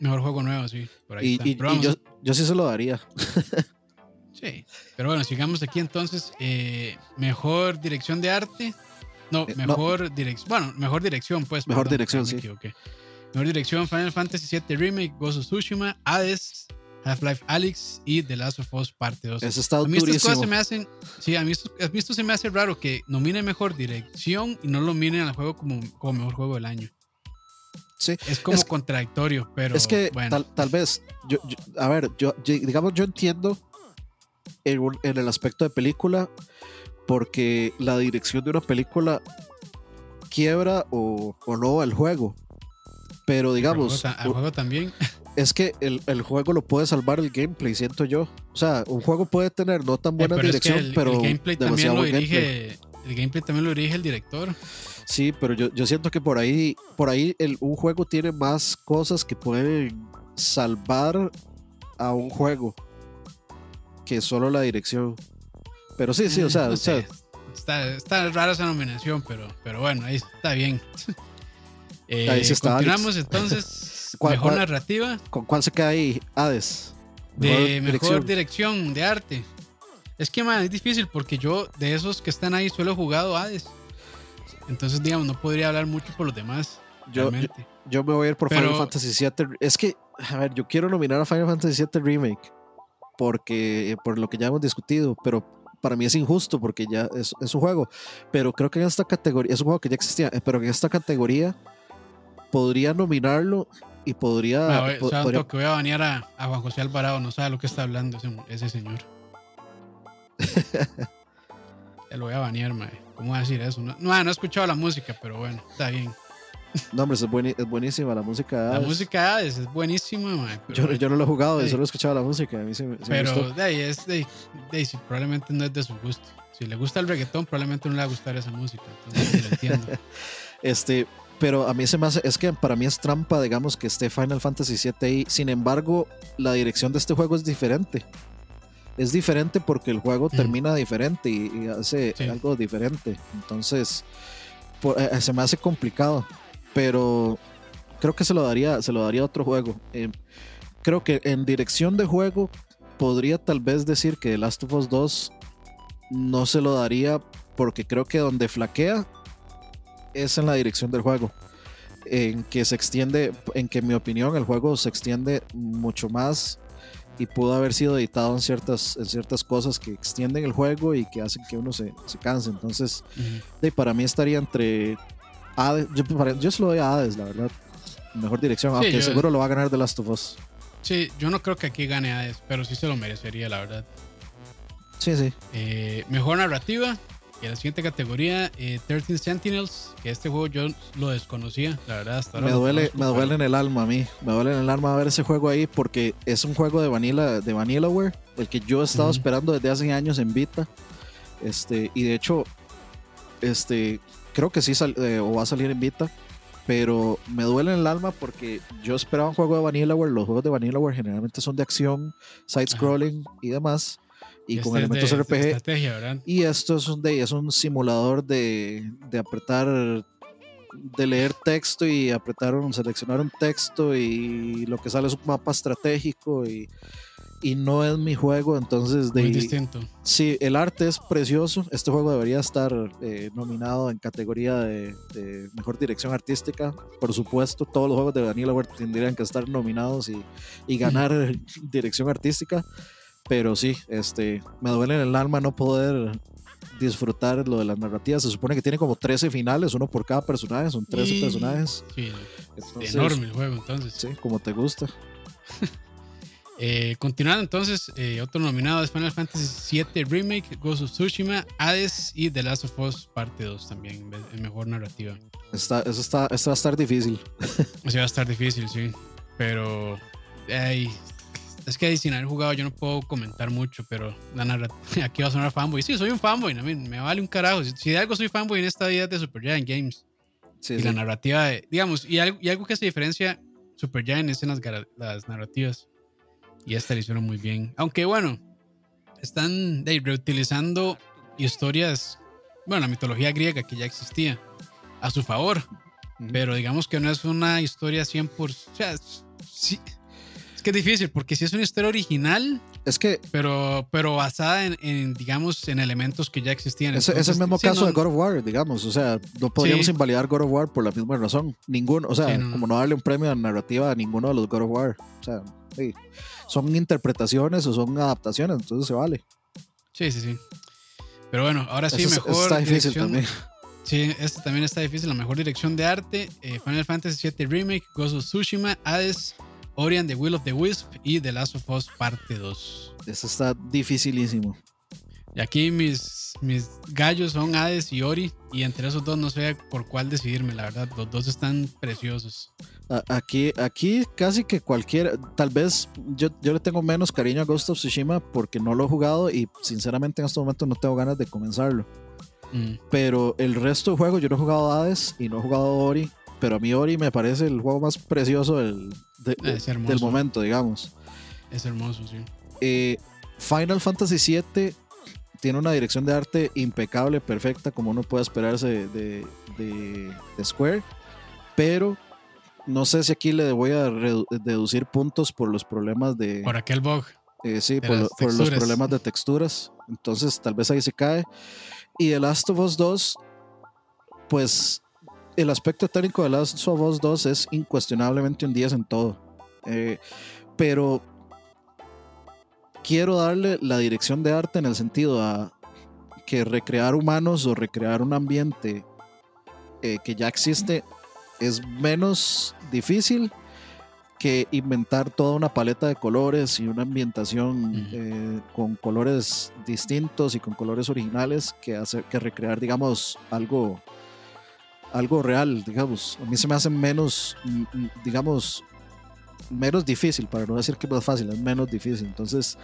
mejor juego nuevo, sí. Por ahí Y, está. y- y yo, yo sí se lo daría. Sí. Pero bueno, sigamos aquí entonces. Eh, mejor dirección de arte. No, Eh, no. mejor dirección. Bueno, mejor dirección, pues. Mejor dirección, me sí. Mejor dirección: Final Fantasy VII Remake, of Tsushima, Hades, Half-Life Alyx y The Last of Us Parte 2. Ese está A mí estas cosas se me hacen. Sí, a mí esto, a mí esto se me hace raro que nominen mejor dirección y no lo nominen al juego como, como mejor juego del año. Sí. Es como Es- contradictorio, pero. es que bueno. tal, tal vez, yo, yo- a ver, yo, yo- digamos, yo entiendo en, un- en el aspecto de película, porque la dirección de una película quiebra o, o no el juego. Pero al digamos, juego ta- al juego también. es que el, el juego lo puede salvar el gameplay, siento yo. O sea, un juego puede tener no tan buena Eh, pero es que dirección, el, pero el gameplay también lo. El gameplay también lo dirige el director. Sí, pero yo, yo siento que por ahí, por ahí el, un juego tiene más cosas que pueden salvar a un juego que solo la dirección. Pero sí, sí, o sea, Eh, no o sea, sé, está, está rara esa nominación, pero, pero bueno, ahí está bien. Eh, Ahí sí está continuamos entonces. ¿Cuál- mejor cuál- narrativa ¿con cuál se queda ahí? Hades. de mejor dirección. de arte. Es que, man, es difícil porque yo de esos que están ahí solo he jugado Hades. Entonces, digamos, no podría hablar mucho por los demás. Yo, yo, me voy a ir por Pero- Final Fantasy VII. Es que, a ver, yo quiero nominar a Final Fantasy VII Remake porque por lo que ya hemos discutido, pero para mí es injusto porque ya es, es un juego. Pero creo que en esta categoría, es un juego que ya existía, eh, pero en esta categoría podría nominarlo y podría. Voy- po- o sea, un podría- toque, voy a banear a, a Juan José Alvarado. No sabe lo que está hablando ese, ese señor. Te lo voy a banear, mae. ¿Cómo voy a decir eso? No, no, no he escuchado la música, pero bueno, está bien. No, hombre, es, bueni- es buenísima la música. de La Hades. música de Hades es buenísima, mae. Pero, Yo, yo no lo he jugado, Sí. solo he escuchado la música. A mí sí, me- sí me pero gustó. de ahí es de, de ahí, sí, probablemente no es de su gusto. Si le gusta el reggaetón, probablemente no le va a gustar esa música. Entonces, lo entiendo. Este, pero a mí se me hace, es que para mí es trampa, digamos, que esté Final Fantasy VII ahí. Sin embargo, la dirección de este juego es diferente. Es diferente porque el juego Ujú. termina diferente y, y hace Sí. algo diferente. Entonces, por- eh, se me hace complicado. Pero creo que se lo daría, se lo daría a otro juego. Eh, creo que en dirección de juego podría tal vez decir que The Last of Us 2 no se lo daría porque creo que donde flaquea es en la dirección del juego. En que se extiende, en que en mi opinión el juego se extiende mucho más y pudo haber sido editado en ciertas, en ciertas cosas que extienden el juego y que hacen que uno se, se canse. Entonces, de, para mí estaría entre Hades, yo, para- yo se lo doy a Hades, la verdad. Mejor dirección, Sí, aunque yo- seguro lo va a ganar The Last of Us. Sí, yo no creo que aquí gane Hades, pero sí se lo merecería, la verdad. Sí, sí. Eh, mejor narrativa. Y en la siguiente categoría, eh, 13 Sentinels, que este juego yo lo desconocía, la verdad. Hasta ahora Me duele, me duele en el alma a mí. Me duele en el alma ver ese juego ahí porque es un juego de Vanilla, de Vanillaware, el que yo he estado esperando desde hace años en Vita. Este, y de hecho, este, creo que sí sal- eh, o va a salir en Vita. Pero me duele en el alma porque yo esperaba un juego de Vanillaware. Los juegos de Vanillaware generalmente son de acción, side-scrolling y demás. Y con este es elementos de- RPG. Y esto es un, de, es un simulador de, de apretar, de leer texto y apretar un, seleccionar un texto y lo que sale es un mapa estratégico y, y no es mi juego, entonces Muy de, distinto. sí, el arte es precioso, este juego debería estar eh, nominado en categoría de, de mejor dirección artística, por supuesto, todos los juegos de Daniel Award tendrían que estar nominados y, y ganar dirección artística, pero sí, este, me duele en el alma no poder disfrutar lo de las narrativas. Se supone que tiene como 13 finales, uno por cada personaje, son 13 Y- personajes. Sí, Entonces, enorme el juego, entonces. Sí, como te gusta. Eh, continuando entonces, eh, otro nominado es Final Fantasy VII Remake, Ghost of Tsushima, Hades y The Last of Us Parte 2 también, en mejor narrativa. Está, eso está, esto va a estar difícil. Sea, va a estar difícil, sí. Pero, ay, Es que sin haber jugado yo no puedo comentar mucho, pero la narrativa, aquí va a sonar fanboy. Sí, soy un fanboy, a mí me vale un carajo. Si, de algo soy fanboy en esta vida es de Supergiant Games. Sí, y la narrativa, digamos, y algo, y algo que se diferencia Supergiant es en las, las narrativas. Y esta le hicieron muy bien. Aunque bueno, están reutilizando historias, bueno, la mitología griega que ya existía a su favor. Pero digamos que no es una historia 100%. O sea, sí, es que es difícil, porque si es una historia original. Es que. Pero, pero basada en, digamos, en elementos que ya existían. Es, es el mismo caso de God of War, digamos. O sea, no podríamos invalidar God of War por la misma razón. Ninguno. O sea, como no darle un premio a narrativa a ninguno de los God of War. O sea, son interpretaciones o son adaptaciones, entonces se vale. Sí, sí, sí. Pero bueno, ahora sí, mejor. Está difícil también. Sí, este también está difícil. La mejor dirección de arte: eh, Final Fantasy VII Remake, Ghost of Tsushima, Hades, Orion, The Will of the Wisp y The Last of Us Parte 2. Eso está dificilísimo. Y aquí mis, mis gallos son Hades y Ori. Y entre esos dos no sé por cuál decidirme, la verdad. Los dos están preciosos. Aquí, aquí casi que cualquier. Tal vez yo, yo le tengo menos cariño a Ghost of Tsushima porque no lo he jugado y sinceramente en este momento no tengo ganas de comenzarlo. Mm. Pero el resto de juegos, yo no he jugado Hades y no he jugado Ori. Pero a mí Ori me parece el juego más precioso del, del momento, digamos. Es hermoso, sí. Eh, Final Fantasy VII tiene una dirección de arte impecable, perfecta, como uno puede esperarse de, Square. Pero no sé si aquí le voy a deducir puntos por los problemas de. Por aquel bug. Eh, sí, por, los problemas de texturas. Entonces, tal vez ahí se cae. Y The Last of Us 2, pues el aspecto técnico de Last of Us 2 es incuestionablemente un 10 en todo. Eh, pero quiero darle la dirección de arte en el sentido a que recrear humanos o recrear un ambiente eh, que ya existe es menos difícil que inventar toda una paleta de colores y una ambientación eh, con colores distintos y con colores originales que hacer que recrear digamos algo algo real, digamos. A mí se me hace menos, mm, mm, digamos, menos difícil, para no decir que es más fácil, es menos difícil. Entonces,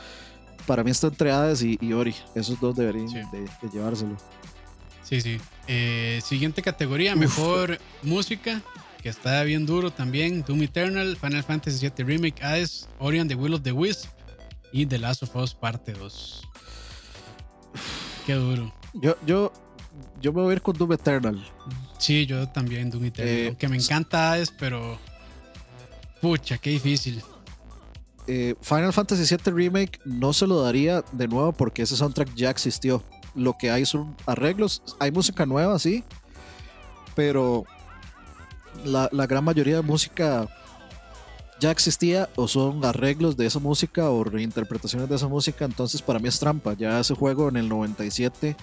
para mí está entre Hades y, Ori. Esos dos deberían de, llevárselo. Sí, sí. Eh, siguiente categoría, mejor música, que está bien duro también. Doom Eternal, Final Fantasy VII Remake, Hades, Ori and the Will of the Wisp y The Last of Us Parte 2. Qué duro. Yo, yo, yo me voy a ir con Doom Eternal. Sí, yo también Doom Eternal. Eh, que me encanta Hades, pero. Pucha, qué difícil. Eh, Final Fantasy VII Remake no se lo daría de nuevo porque ese soundtrack ya existió. Lo que hay son arreglos, hay música nueva, sí, pero la, la gran mayoría de música ya existía o son arreglos de esa música o reinterpretaciones de esa música, entonces para mí es trampa. Ya ese juego en el 97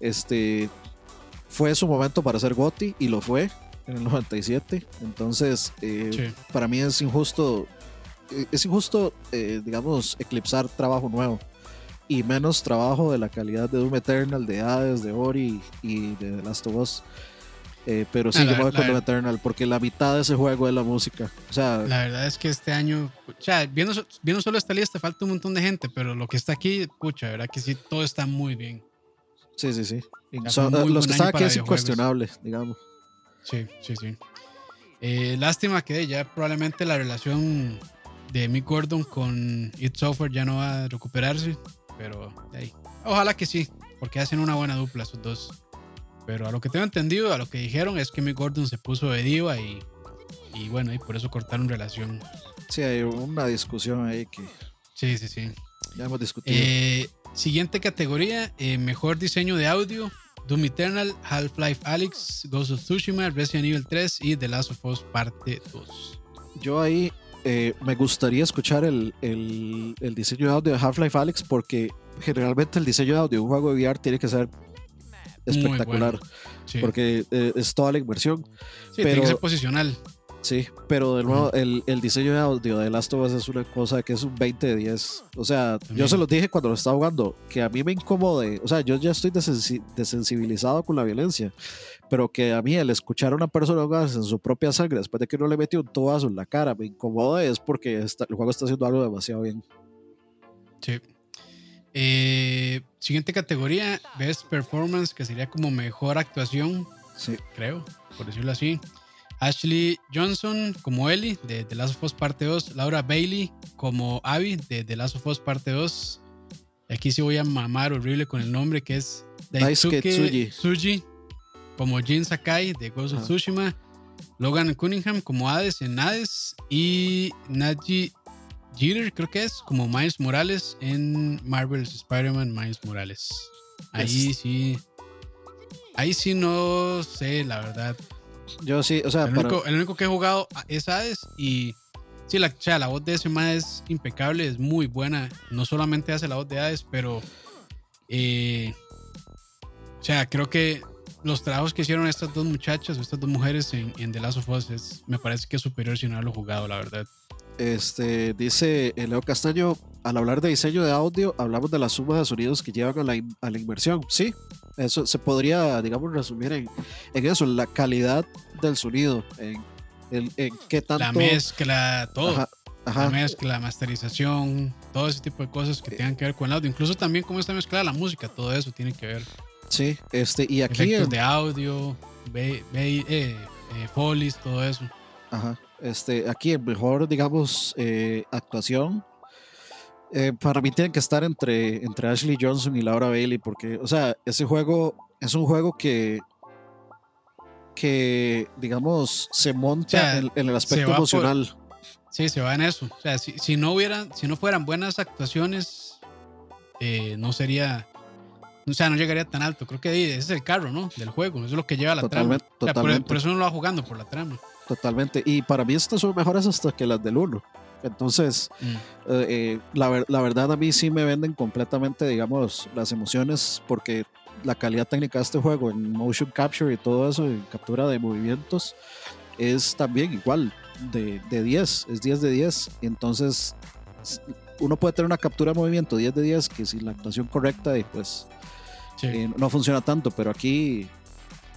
este, fue su momento para ser Gotti y lo fue en el 97. Entonces, eh, para mí es injusto, eh, es injusto, eh, digamos, eclipsar trabajo nuevo y menos trabajo de la calidad de Doom Eternal, de Hades, de Ori y de The Last of Us. pero sí, yo voy con Doom Eternal porque la mitad de ese juego es la música. O sea, la verdad es que este año, o sea, viendo, viendo solo esta lista, falta un montón de gente, pero lo que está aquí, pucha, verdad que sí, todo está muy bien. Sí, sí, sí. los que están aquí es incuestionable, digamos. Sí, sí, sí. Eh, lástima que ya probablemente la relación de Mick Gordon con It Software ya no va a recuperarse, pero ahí. Ojalá que sí, porque hacen una buena dupla esos dos. Pero a lo que tengo entendido, a lo que dijeron es que Mick Gordon se puso de diva y, y bueno, y por eso cortaron relación. Sí, hay una discusión ahí que. Sí, sí, sí. Ya hemos discutido. Eh, Siguiente categoría, eh, mejor diseño de audio. Doom Eternal, Half-Life Alyx, Ghost of Tsushima, Resident Evil 3 y The Last of Us Parte 2. Yo ahí eh, me gustaría escuchar el, el, diseño de audio de Half-Life Alyx porque generalmente el diseño de audio de un juego de VR tiene que ser espectacular. Porque eh, es toda la inversión. Sí, pero, tiene que ser posicional. Sí, pero de nuevo, el, el diseño de audio de Last of Us es una cosa que es un 20 de 10. O sea, yo se los dije cuando lo estaba jugando, que a mí me incomode. O sea, yo ya estoy desensi- desensibilizado con la violencia, pero que a mí el escuchar a una persona ahogarse en su propia sangre después de que uno le metió un tobazo en la cara me incomoda es porque está- el juego está haciendo algo demasiado bien. Sí. Eh, siguiente categoría, Best Performance, que sería como mejor actuación, Sí. creo, por decirlo así. Ashley Johnson como Ellie de The Last of Us Parte 2. Laura Bailey como Abby de The Last of Us Parte 2. Aquí sí voy a mamar horrible con el nombre que es Daisuke Tsuji. Tsuji como Jin Sakai de Ghost of. Tsushima. Logan Cunningham como Hades en Hades. Y Naji Jeter, creo que es, como Miles Morales en Marvel's Spider-Man Miles Morales. Ahí sí. Ahí sí no sé, la verdad. Yo sí, o sea, El para- único, el único que he jugado es Hades y sí, la, o sea, la voz de ese man es impecable, es muy buena. No solamente hace la voz de Hades, pero eh, o sea, creo que los trabajos que hicieron estas dos muchachas, estas dos mujeres en, en The Last of Us, es- me parece que es superior si no haberlo jugado, la verdad. Este, dice Leo Castaño, al hablar de diseño de audio, hablamos de la suma de sonidos que llevan a la, in- a la inversión. Sí, eso se podría, digamos, resumir en, en eso, en la calidad del sonido, en, en, en qué tanto... La mezcla, todo. Ajá, ajá, La mezcla, masterización, todo ese tipo de cosas que tengan que ver con el audio. Incluso también cómo está mezclada la música, todo eso tiene que ver. sí, este, y aquí... Efectos de audio, be- be- eh, eh, folies, todo eso. Ajá. Este, aquí en mejor, digamos, eh, actuación. Eh, para mí tienen que estar entre, entre Ashley Johnson y Laura Bailey, porque, o sea, ese juego es un juego que, que digamos, se monta O sea, en, en el aspecto por- emocional. Sí, se va en eso. O sea, si, si no hubieran, si no fueran buenas actuaciones, eh, no sería. O sea, no llegaría tan alto. Creo que ahí ese es el carro, ¿no? Del juego. Eso es lo que lleva la Totalmente, trama. O sea, por, totalmente. por eso no lo va jugando, por la trama. Totalmente. Y para mí estas son mejores hasta que las del 1. Entonces, Mm. eh, eh, la, la verdad a mí sí me venden completamente, digamos, las emociones porque la calidad técnica de este juego en motion capture y todo eso, en captura de movimientos, es también igual de, de 10, es 10 de 10. Y entonces, uno puede tener una captura de movimiento 10 de 10 que sin la actuación correcta pues Sí. eh, no funciona tanto, pero aquí,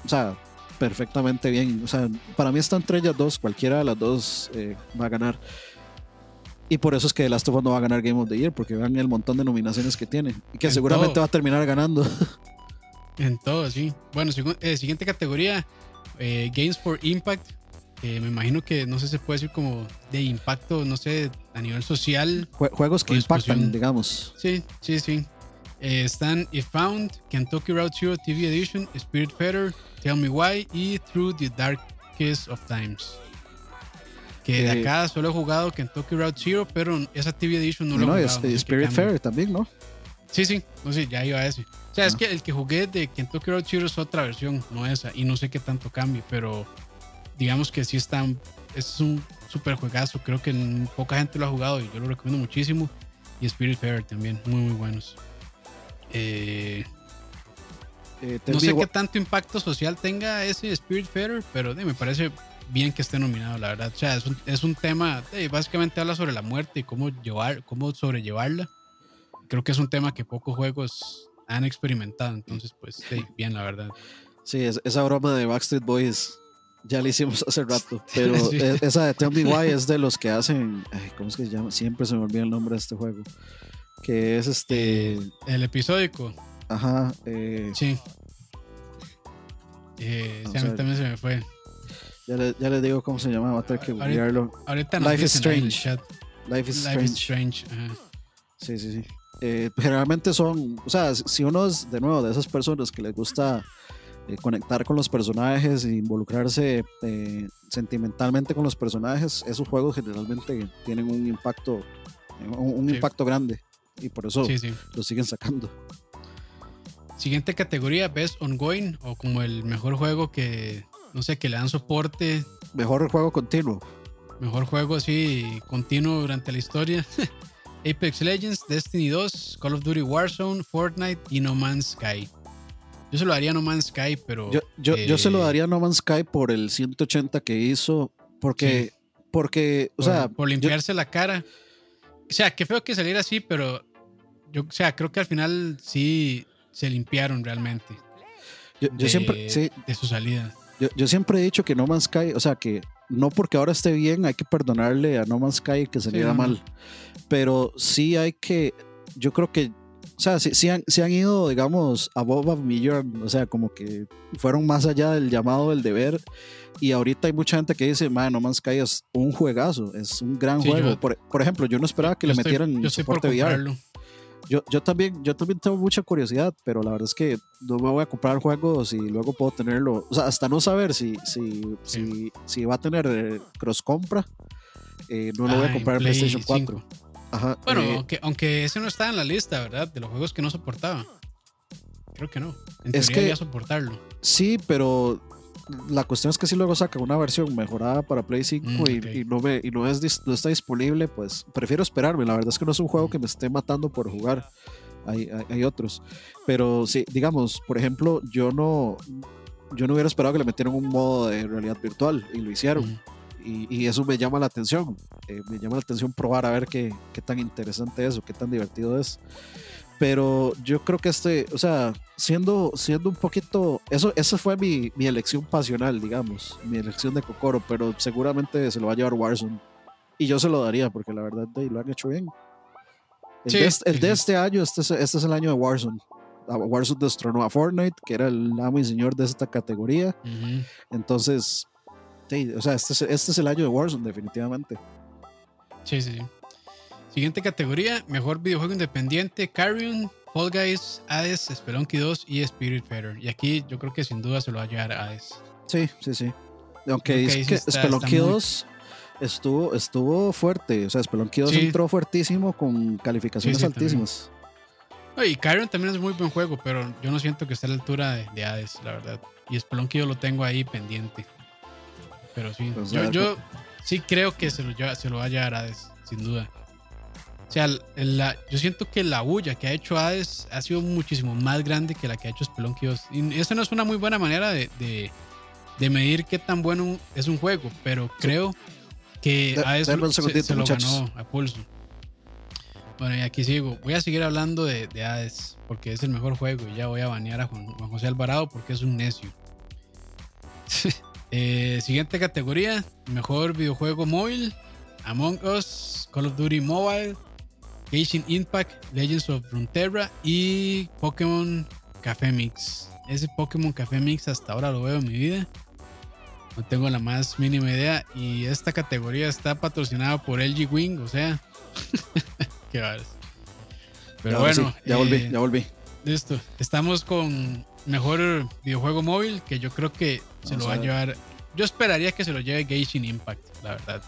o sea, perfectamente bien. O sea, para mí está entre ellas dos, cualquiera de las dos eh, va a ganar. Y por eso es que The Last of Us no va a ganar Game of the Year, porque vean el montón de nominaciones que tiene. Y que En seguramente todo. va a terminar ganando. En todo, sí. Bueno, eh, siguiente categoría, eh, Games for Impact. me imagino que, no sé, se puede decir como de impacto, no sé, a nivel social. Jue- juegos que impactan, discusión. digamos. Sí, sí, sí. Eh, están If Found, Kentucky Route Zero TV Edition, Spirit Feather, Tell Me Why y Through the Darkest of Times. Que de Eh, acá solo he jugado Kentucky Route Zero, pero esa TV Edition no lo No, he es, jugado. no qué Spirit. Fair también, ¿no? Sí, sí, no sé, ya iba a ese. O sea, es Ah. que el que jugué de Kentucky Road Zero es otra versión, no esa, y no sé qué tanto cambie, pero digamos que sí está, es un super juegazo, creo que poca gente lo ha jugado y yo lo recomiendo muchísimo. Y Spirit Fair también, muy, muy buenos. Eh, Eh, no sé qué tanto impacto social tenga ese Spirit Fair, pero eh, me parece bien que esté nominado, la verdad. O sea, es un, es un tema, eh, básicamente habla sobre la muerte y cómo, llevar, cómo sobrellevarla. Creo que es un tema que pocos juegos han experimentado, entonces pues sí, bien, la verdad. Sí, es- esa broma de Backstreet Boys ya la hicimos hace rato, pero Sí. e- esa de Tell Me Why es de los que hacen, ay, ¿cómo es que se llama? Siempre se me olvida el nombre de este juego, que es este, El episódico, ajá, eh, sí. Eh, sí, Vamos a a mí ver. también se me fue. Ya, le, ya les digo cómo se llama, va a tener que Ahorita- googlearlo. Ahorita Life is Strange. Life is Life Strange. is Strange. Sí, sí, sí. Eh, generalmente son, o sea, si uno es de nuevo de esas personas que les gusta eh, conectar con los personajes e involucrarse eh, sentimentalmente con los personajes, esos juegos generalmente tienen un impacto, un, un Sí. impacto grande y por eso Sí, sí. lo siguen sacando. Siguiente categoría, Best Ongoing, o como el mejor juego que, no sé, que le dan soporte, Mejor juego continuo. mejor juego así continuo durante la historia. Apex Legends, Destiny 2, Call of Duty Warzone, Fortnite y No Man's Sky. Yo se lo daría a No Man's Sky, pero... Yo, yo, yo se lo eh, daría a No Man's Sky por el 180 que hizo Porque, porque, o por, sea. por limpiarse la cara. O sea, qué feo que saliera así, pero yo, o sea, creo que al final sí se limpiaron realmente. Yo, yo de, siempre, sí, de su salida. Yo, yo siempre he dicho que No Man's Sky, o sea, que no porque ahora esté bien hay que perdonarle a No Man's Sky que no, no. mal. Pero sí hay que, yo creo que, o sea, sí, sí han, sí han ido, digamos, above a million, o sea, como que fueron más allá del llamado del deber. Y ahorita hay mucha gente que dice, man, No Man's Sky es un juegazo, es un gran juego. yo- por, por ejemplo, yo no esperaba que le estoy- metieran soporte VR. Yo, yo, también, yo también tengo mucha curiosidad, pero la verdad es que no me voy a comprar el juego si luego puedo tenerlo. O sea, hasta no saber si, si, si, si va a tener eh, cross compra, eh, no lo voy Ah, a en comprar en Play PlayStation 4. 5. Ajá, Bueno, eh, aunque, aunque ese no estaba en la lista, ¿verdad? De los juegos que no soportaba. Creo que no. En Es que- soportarlo. sí, pero la cuestión es que si luego saca una versión mejorada para Play 5 Mm, y, ok. y no, me, y no, es, no está disponible, pues prefiero esperarme. La verdad es que no es un juego que me esté matando por jugar. Hay, hay, hay otros. Pero sí, digamos, por ejemplo, yo no, yo no hubiera esperado que le metieran un modo de realidad virtual y lo hicieron. Ujú. Y, y eso me llama la atención. Eh, me llama la atención probar a ver qué, qué tan interesante es o qué tan divertido es. Pero yo creo que este, o sea, siendo, siendo un poquito, eso, esa fue mi, mi elección pasional, digamos, mi elección de Kokoro, pero seguramente se lo va a llevar Warzone. Y yo se lo daría, porque la verdad de, lo han hecho bien. El, Sí, de, este- el de este año, este es, este es el año de Warzone. Ah, Warzone destronó a Fortnite, que era el amo y señor de esta categoría. Ujú. Entonces, sí, o sea, este es, este es el año de Warzone, definitivamente. Sí, sí, sí. Siguiente categoría: Mejor videojuego independiente: Carrion, Fall Guys, Hades, Spelunky 2 y Spirit Fighter. Y aquí yo creo que sin duda se lo va a llevar Hades. Sí, sí, sí. Aunque ahí sí que Spelunky está muy- 2 estuvo, estuvo fuerte. O sea, Spelunky 2 Sí. entró fuertísimo con calificaciones Sí, sí, también. altísimas. No, y Carrion también es muy buen juego, pero yo no siento que esté a la altura de, de Hades, la verdad. Y Spelunky yo lo tengo ahí pendiente. Pero sí, sea, yo, yo sí creo que se lo, se lo va a llevar Hades, sin duda. O sea, la- yo siento que la bulla que ha hecho Hades ha sido muchísimo más grande que la que ha hecho Spelunky 2. Y esa no es una muy buena manera de, de- de medir qué tan bueno es un juego, pero creo que De- Hades se- lo ganó a pulso. Bueno, y aquí sigo. Voy a seguir hablando de, de Hades porque es el mejor juego y ya voy a banear a Juan, Juan José Alvarado porque es un necio. Eh, siguiente categoría: Mejor videojuego móvil: Among Us, Call of Duty Mobile, Genshin Impact, Legends of Runeterra y Pokémon Café Mix. Ese Pokémon Café Mix hasta ahora lo veo en mi vida. No tengo la más mínima idea. Y esta categoría está patrocinada por LG Wing, o sea. qué varas. Pero bueno, sí, ya volví, eh, ya volví. Listo. Estamos con mejor videojuego móvil que yo creo que se lo va a llevar. Yo esperaría que se lo lleve Genshin Impact, la verdad.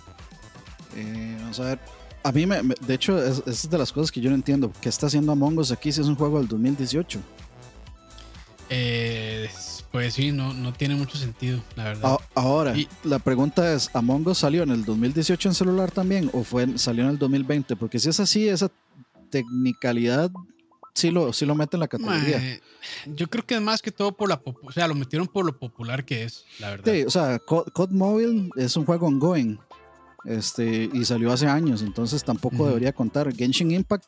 Eh, vamos a ver. A mí, me, de hecho, es, es de las cosas que yo no entiendo. ¿Qué está haciendo Among Us aquí si es un juego del 2018? Eh, pues sí, no, no tiene mucho sentido, la verdad. Ahora, Y- la pregunta es, ¿Among Us salió en el 2018 en celular también o fue en- salió en el 2020? Porque si es así, esa tecnicalidad sí lo, sí lo mete en la categoría. Mae, yo creo que es más que todo por la o sea, lo metieron por lo popular que es, la verdad. Sí, o sea, Co- COD Mobile es un juego ongoing. Este, y salió hace años, entonces tampoco debería contar. Genshin Impact,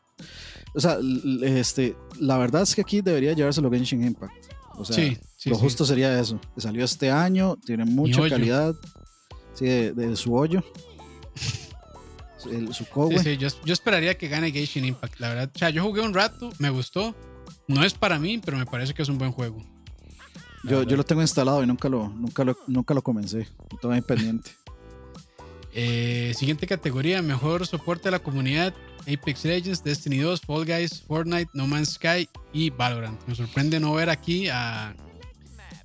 o sea, este, la verdad es que aquí debería llevárselo Genshin Impact. O sea, sí, sí, lo sí. justo sería eso. Salió este año, tiene mucha calidad. Sí, de, de su hoyo. El- su Sí, cowe. sí, yo, yo esperaría que gane Genshin Impact, la verdad. O sea, yo jugué un rato, me gustó. No es para mí, pero me parece que es un buen juego. Yo, yo lo tengo instalado y nunca lo, nunca lo, nunca lo comencé. Ahí pendiente. Eh, siguiente categoría, mejor soporte a la comunidad. Apex Legends, Destiny 2, Fall Guys, Fortnite, No Man's Sky y Valorant. Me sorprende no ver aquí a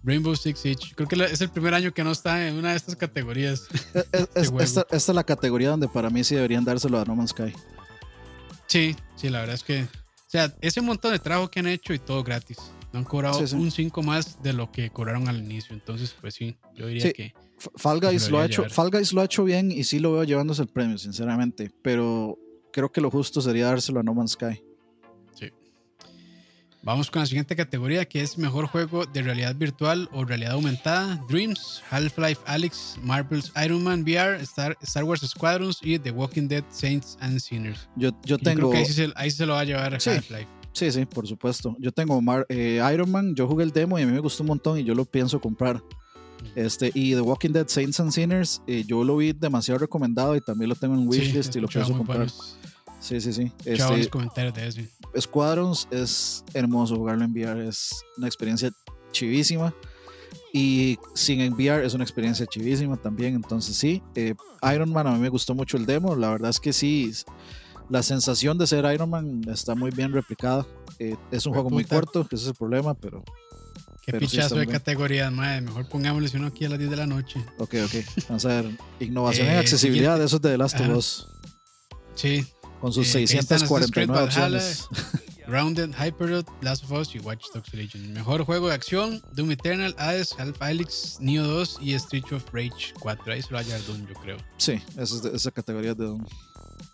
Rainbow Six Siege. Creo que es el primer año que no está en una de estas categorías. Es- es- esta, esta es la categoría donde para mí sí deberían dárselo a No Man's Sky. Sí, sí, la verdad es que. O sea, ese montón de trabajo que han hecho y todo gratis. No han cobrado Sí, sí. un 5 más de lo que cobraron al inicio. Entonces, pues sí, yo diría Sí. que. F- Fall Guys, lo ha hecho, llevar. Fall Guys lo ha hecho bien y sí lo veo llevándose el premio, sinceramente. Pero creo que lo justo sería dárselo a No Man's Sky. Vamos con la siguiente categoría que es mejor juego de realidad virtual o realidad aumentada. Dreams, Half-Life Alyx, Marvel's Iron Man VR, Star, Star, Wars Squadrons y The Walking Dead Saints and Sinners. Yo, yo tengo... creo que ahí se, ahí se, lo va a llevar sí. Half-Life. Sí, sí, por supuesto. Yo tengo Mar eh, Iron Man, yo jugué el demo y a mí me gustó un montón y yo lo pienso comprar. Este, y The Walking Dead Saints and Sinners, eh, yo lo vi demasiado recomendado y también lo tengo en wishlist sí, y lo pienso comprar. Buenos, sí, sí, sí. Este, comentarios de eso. Squadrons es hermoso jugarlo en VR, es una experiencia chivísima. Y sin enviar es una experiencia chivísima también. Entonces, sí, eh, Iron Man a mí me gustó mucho el demo. La verdad es que sí, la sensación de ser Iron Man está muy bien replicada. Eh, es un juego muy corto, que ese es el problema, pero Qué Pero pichazo de categorías, madre. Mejor pongámosle uno aquí a las 10 de la noche. ok, ok. Vamos a ver. Innovación en Eh, accesibilidad, siguiente. eso es de The Last of. Us. Sí. Con sus Eh, que ahí están 649 Assassin's Creed opciones. Grounded, Hyperloop, Last of Us y Watch Dogs Legion. Mejor juego de acción, Doom Eternal, Hades, Half Alyx, Neo 2 y Street of Rage 4. Ahí se lo va a llevar Doom, yo creo. Sí, esa, es de- esa categoría de Doom.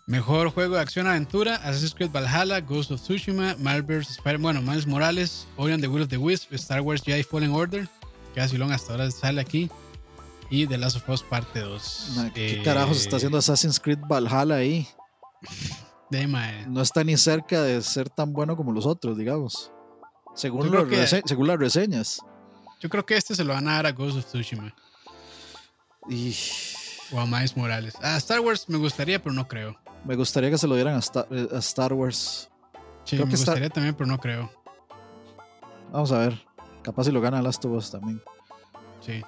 Mejor juego de acción aventura, Assassin's Creed Valhalla, Ghost of Tsushima, Marvel's Spider bueno, Miles Morales, Ori and the Will of the Wisp, Star Wars Jedi Fallen Order, que así long hasta ahora sale aquí, y The Last of Us parte 2. Ma, ¿Qué Eh, carajos está haciendo Assassin's Creed Valhalla ahí? De mae. No está ni cerca de ser tan bueno como los otros, digamos. Según, los que- según las reseñas. Yo creo que este se lo van a dar a Ghost of Tsushima Y o a Miles Morales. A Star Wars me gustaría, pero no creo. me gustaría que se lo dieran a Star, eh, a Star Wars. Sí, Creo me que gustaría también, pero no creo. Vamos a ver. Capaz si lo gana Last of Us también. Sí.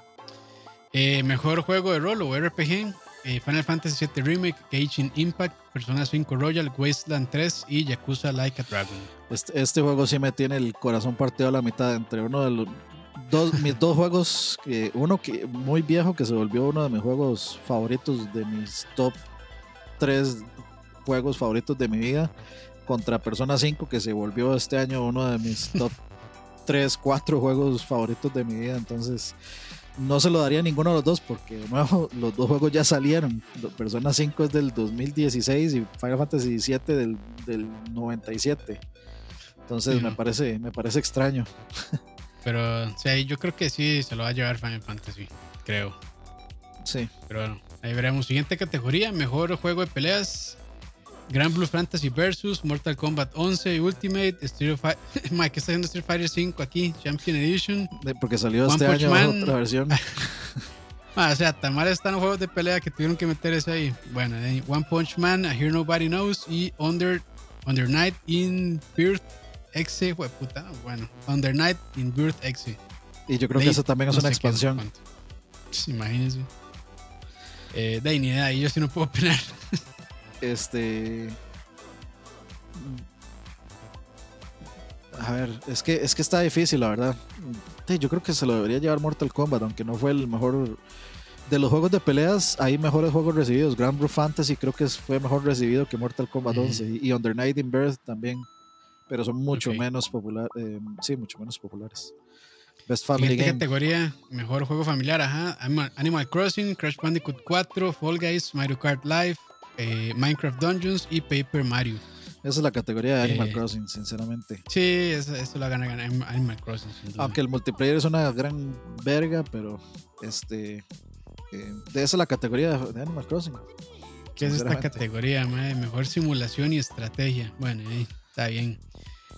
Eh, mejor juego de rol o RPG. eh, Final Fantasy VII Remake, Genshin Impact, Persona 5 Royal, Wasteland 3 y Yakuza Like a Dragon. Este, este juego sí me tiene el corazón partido a la mitad entre uno de los dos, mis dos juegos, uno que muy viejo que se volvió uno de mis juegos favoritos de mis top tres juegos favoritos de mi vida, contra Persona 5 que se volvió este año uno de mis top 3, 4 juegos favoritos de mi vida. Entonces no se lo daría a ninguno de los dos porque de nuevo los dos juegos ya salieron. Persona 5 es del 2016 y Final Fantasy 7 del, del 97. Entonces me parece me parece extraño. Pero o sea, yo creo que sí se lo va a llevar Final Fantasy, creo. Sí. Pero bueno, ahí veremos. Siguiente categoría, mejor juego de peleas. Grand Blue Fantasy Versus, Mortal Kombat 11 Ultimate, Street Fighter. Mike, ¿qué está haciendo Street Fighter 5 aquí? Champion Edition. Porque salió One este Punch año Man. otra versión. Ah, o sea, tan mal están los juegos de pelea que tuvieron que meter ese ahí. Bueno, One Punch Man, A Here Nobody Knows y Under, Under Night in Birth Exe. Fue puta, bueno, Under Night in Birth Exe. Y yo creo que eso también es no una expansión. Pues, imagínense. Eh, de ahí ni idea, ahí yo sí no puedo opinar. Este. A ver, es que, es que está difícil, la verdad. Sí, yo creo que se lo debería llevar Mortal Kombat, aunque no fue el mejor. De los juegos de peleas, hay mejores juegos recibidos. Grand Blue Fantasy creo que fue mejor recibido que Mortal Kombat Ujú. 11. Y, y Under Night in Birth también. Pero son mucho Ok. menos populares. sí, mucho menos populares. Best Family Siguiente Game. categoría, mejor juego familiar, ajá. Animal, Crossing, Crash Bandicoot 4, Fall Guys, Mario Kart Live, eh, Minecraft Dungeons y Paper Mario. Esa es la categoría de Animal Eh, Crossing, sinceramente. Sí, eso, eso la gana, gana Animal Crossing. Aunque el multiplayer es una gran verga, pero este. eh, esa es la categoría de Animal Crossing. ¿Qué es esta categoría, mae? Mejor simulación y estrategia. Bueno, ahí está bien.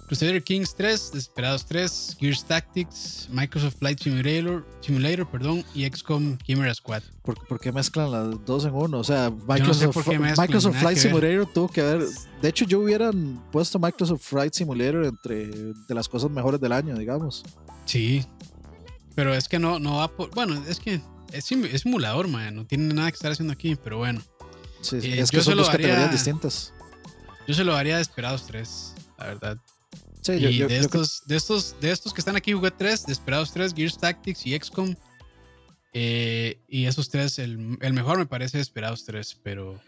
Crusader Kings 3, Desperados 3, Gears Tactics, Microsoft Flight Simulator, Simulator perdón, y XCOM Chimera Squad. ¿Por, por qué mezclan las dos en uno? O sea, no sé Microsoft, mezclan, Microsoft Flight. Simulator tuvo que haber. De hecho, yo hubiera puesto Microsoft Flight Simulator entre de las cosas mejores del año, digamos. Sí. Pero es que no, no va por. Bueno, es que es, sim- es simulador, man. No tiene nada que estar haciendo aquí, pero bueno. Sí, sí, Eh, es que son dos categorías distintas. Yo se lo daría a Desperados 3, la verdad. Sí, y yo, yo- de, yo creo- estos, de, estos, de estos que están aquí jugué 3, Desperados 3, Gears Tactics y XCOM. Eh, y esos tres, el, el mejor me parece Desperados 3, pero,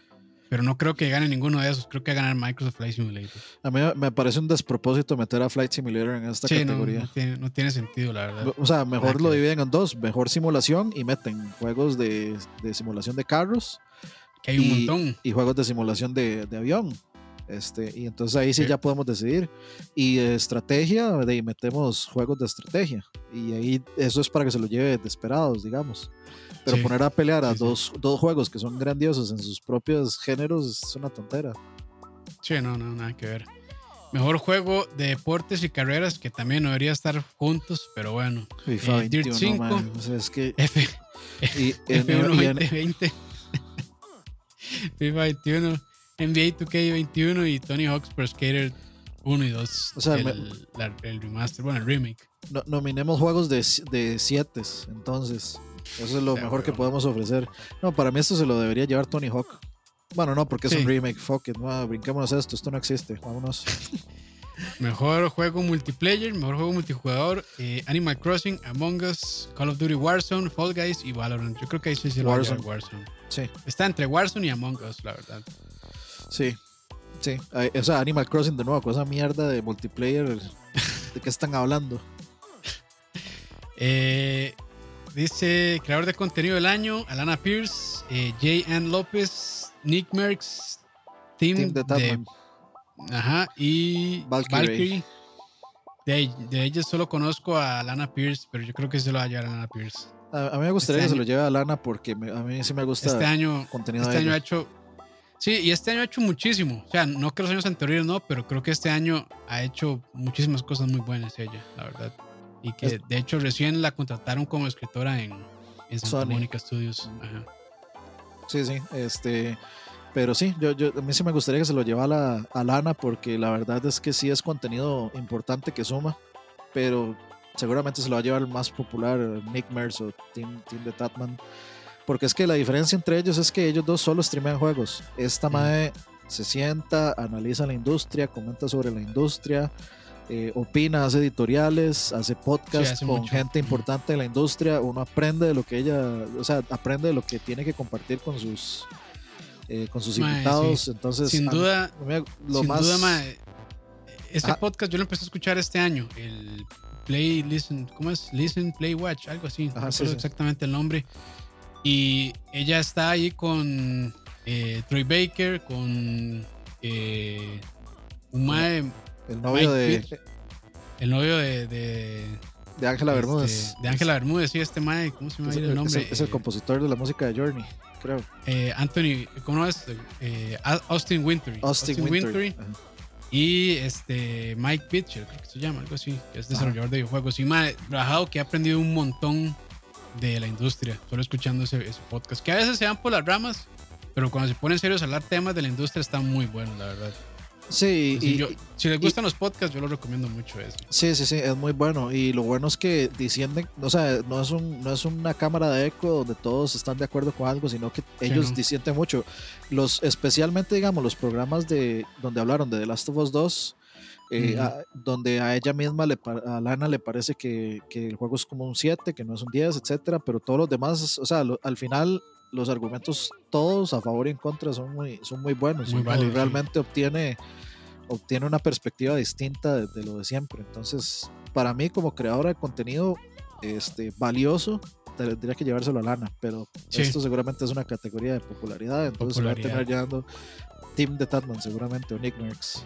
pero no creo que gane ninguno de esos. Creo que va a ganar Microsoft Flight Simulator. a mí me parece un despropósito meter a Flight Simulator en esta Sí, no, categoría. no tiene, no tiene sentido, la verdad. O sea, mejor lo dividen en dos: mejor simulación y meten juegos de, de simulación de carros Que hay un y- montón. y juegos de simulación de, de avión. Este, y entonces ahí sí, Sí. ya podemos decidir. Y estrategia, de ahí metemos juegos de estrategia. Y ahí eso es para que se lo lleve desesperados, digamos. Pero Sí. poner a pelear a Sí, dos, dos juegos que son grandiosos en sus propios géneros es una tontera. Sí, no, no, nada que ver. Mejor juego de deportes y carreras que también debería estar juntos, pero bueno. FIFA Eh, Dirt 21, 5. man, o sea, es que. F, Y, en- F1 y en- 2020. FIFA 21, NBA 2K21 y Tony Hawk's Pro Skater 1 y 2. O sea, el, me- la- el remaster, bueno, el remake. no- nominemos juegos de, de siete, entonces. Eso es lo mejor que podemos ofrecer. No, para mí esto se lo debería llevar Tony Hawk. Bueno, no, porque es Sí. un remake. Fuck it. No, brinquémonos esto. Esto no existe. Vámonos. Mejor juego multiplayer, mejor juego multijugador, eh, Animal Crossing, Among Us, Call of Duty Warzone, Fall Guys y Valorant. Yo creo que ahí sí se lo llevar Warzone. Sí, Está entre Warzone y Among Us, la verdad. Sí. Sí. O sea, Animal Crossing de nuevo, con esa mierda de multiplayer. ¿De qué están hablando? Eh, dice creador de contenido del año, Alana Pierce, eh, J. Ann López, Nick Merckx, Team, Team de de, ajá, y Valkyrie. Valkyrie. De, de ellos solo conozco a Alana Pierce, pero yo creo que se lo va a llevar a Alana Pierce. A, a mí me gustaría Este que se lo lleve a Lana porque me- a mí sí me gusta Este año, contenido este de año ha hecho. Sí, y este año ha hecho muchísimo. O sea, no que los años anteriores no, pero creo que este año ha hecho muchísimas cosas muy buenas ella, la verdad. Y que de hecho recién la contrataron como escritora en, en Santa. Mónica Studios. Ajá. Sí, sí, este, pero sí, yo, yo, a mí sí me gustaría que se lo llevara a, la- a Lana porque la verdad es que sí es contenido importante que suma, pero seguramente se lo va a llevar el más popular, Nick Mercer o Team, Team de Tatman, porque es que la diferencia entre ellos es que ellos dos solo streamean juegos. Esta Mm. mae se sienta, analiza la industria, comenta sobre la industria, eh, opina, hace editoriales, hace podcasts Sí, hace con mucho. gente Ujú. importante de la industria, uno aprende de lo que ella, o sea, aprende de lo que tiene que compartir con sus eh, con sus Mae, invitados, entonces Sin duda, mí lo sin más duda, mae, este Ajá. podcast yo lo empecé a escuchar este año. El Play, Listen, ¿cómo es? Listen, Play, Watch, algo así. Ajá, no sí, sí. exactamente el nombre. Y ella está ahí con eh, Troy Baker, con eh, un mae, el novio de el novio de, de, de Ángela este, Bermúdez. de Ángela Bermúdez, sí, este mae, ¿cómo se llama Es, el- nombre? es el- es el Eh, compositor de la música de Journey, creo. eh, Anthony, ¿cómo es? Austin Wintory. Austin, Wintory. Ajá. Y este Mike Pitcher, creo que se llama, algo así, que es Ajá. desarrollador de videojuegos. Y mae, trabajado que ha aprendido un montón de la industria, solo escuchando ese, ese podcast. Que a veces se van por las ramas, pero cuando se ponen serios a hablar temas de la industria está muy bueno, la verdad. Sí, y, yo- si les gustan los podcasts, yo los recomiendo mucho eso. sí, sí, sí, es muy bueno. Y lo bueno es que disienden, o sea, no es, un, no es una cámara de eco donde todos están de acuerdo con algo, sino que ellos no. disienten mucho. Los, especialmente, digamos, los programas de donde hablaron de The Last of Us 2, eh, a- donde a ella misma, le, a Lana le parece que, que el juego es como un 7, que no es un 10, etcétera, pero todos los demás, o sea, lo- al final los argumentos todos a favor y en contra son muy, son muy buenos. Muy sí. realmente obtiene, obtiene una perspectiva distinta de, de lo de siempre. Entonces, para mí como creadora de contenido este, valioso, tendría que llevárselo a Lana, pero Sí. esto seguramente es una categoría de popularidad, entonces va a tener llevando Team de Tatman seguramente o Nick Merckx.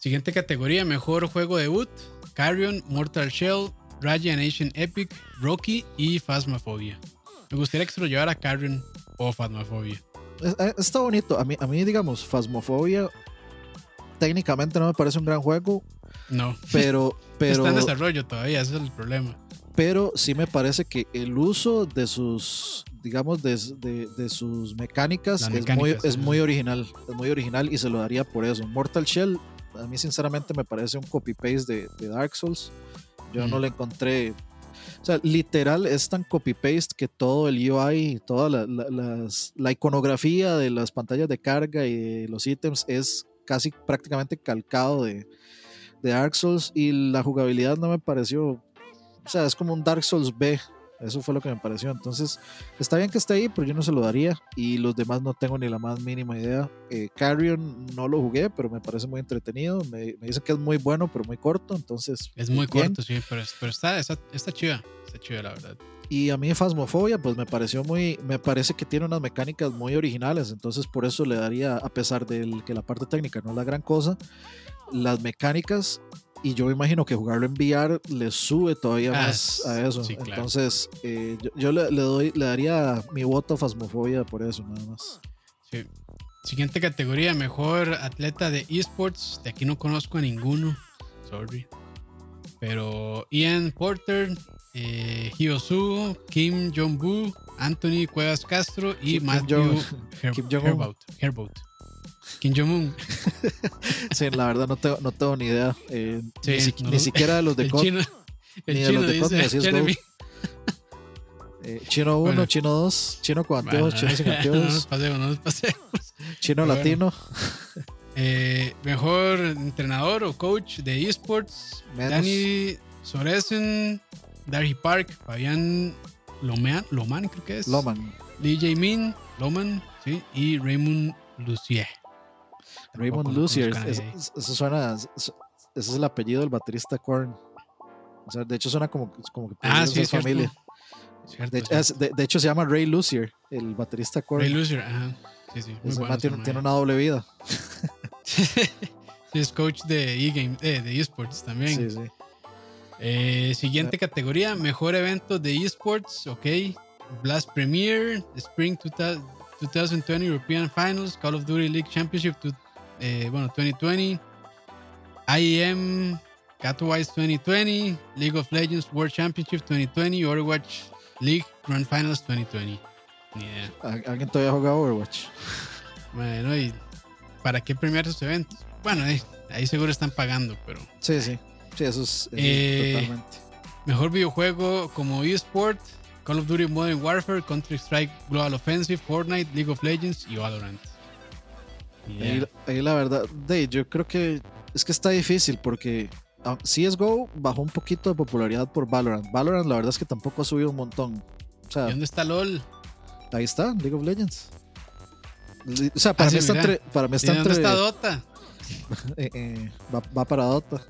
Siguiente categoría, mejor juego debut, Carrion, Mortal Shell, Raya Nation Epic, Rocky y Phasmophobia. Me gustaría que se lo llevara Carrion o Phasmophobia. Eh, Está bonito. A mí, a mí, digamos, Phasmophobia técnicamente no me parece un gran juego, No, pero, pero, está en desarrollo todavía, ese es el problema. pero sí me parece que el uso de sus, digamos, de, de- de sus mecánicas, Las es, mecánicas, muy, es muy original. Es muy original y se lo daría por eso. Mortal Shell, a mí sinceramente me parece un copy-paste de, de Dark Souls. Yo no le encontré. O sea, literal es tan copy-paste que todo el UI, toda la, la- las- la iconografía de las pantallas de carga y de los ítems es casi prácticamente calcado de, de Dark Souls y la jugabilidad no me pareció. O sea, es como un Dark Souls B. Eso fue lo que me pareció. Entonces, está bien que esté ahí, pero yo no se lo daría. Y los demás no tengo ni la más mínima idea. Eh, Carrion no lo jugué, pero me parece muy entretenido. Me, me dicen que es muy bueno, pero muy corto. Entonces, Es muy bien. corto, sí, pero, pero está, está, está chida, está chida la verdad. Y a mí Phasmophobia, pues me pareció muy, me parece que tiene unas mecánicas muy originales, entonces por eso le daría, a pesar de que la parte técnica no es la gran cosa, las mecánicas, y yo me imagino que jugarlo en VR le sube todavía Ah, más a eso. sí, claro. Entonces, eh, yo, yo le, le doy, le daría mi voto a Phasmophobia por eso, nada más. Sí. Siguiente categoría, mejor atleta de esports. De aquí no conozco a ninguno. Sorry. Pero Ian Porter, eh, Hyosu, Kim Jong-bu, Anthony Cuevas Castro y Kim Matthew Jong-. Herbout. Kim Jong-un. Sí, la verdad no tengo, no tengo ni idea. eh, Sí, ni, si- no. ni siquiera de los de COD. chino, el ni de los de COD, eh, chino 1, Bueno. chino 2, chino con anteojos, Bueno, chino sin no nos pasemos, no nos pasemos. chino latino. Eh, mejor entrenador o coach de esports, Menos. Danny Soresen, Darry Park, Fabián Loman, Loman creo que es. Loman. Lee Jae-min, Loman, sí, y Raymond Lucier. Raymond Tampoco Lucier. conozco a es- nadie ahí. es- Eso suena. es- Ese es el apellido del baterista Korn. O sea, de hecho suena como, como que Ah, sí, es familia. Cierto, De, hecho- es- de- de hecho, se llama Ray Lucier, el baterista Korn. Ray Lucier, ajá. Sí, sí, muy bueno. tiene, tiene una doble vida. sí, es coach de e-game, eh, de esports también. Sí, sí. Eh, siguiente categoría, mejor evento de esports, ok. Blast Premier, Spring 2000 2020 European Finals, Call of Duty League Championship, eh, bueno, 2020, IEM Katowice 2020, League of Legends World Championship 2020, Overwatch League Grand Finals 2020. Ni idea. ¿Al- ¿Alguien todavía juega Overwatch? Bueno, ¿y para qué premiar esos eventos? Bueno, eh, ahí seguro están pagando, pero Sí, sí. Sí, eso es, eso es Eh, totalmente. Mejor videojuego como eSport, Call of Duty Modern Warfare, Counter-Strike Global Offensive, Fortnite, League of Legends y Valorant. Ahí, ahí la verdad, de, yo creo que es que está difícil porque ah, CSGO bajó un poquito de popularidad por Valorant. Valorant la verdad es que tampoco ha subido un montón. O sea, ¿Y dónde está LOL? ahí está, League of Legends. O sea, para Ah, mí sí, está entre, para mí ¿Y está dónde entre, está Dota? eh, eh, va, va para Dota.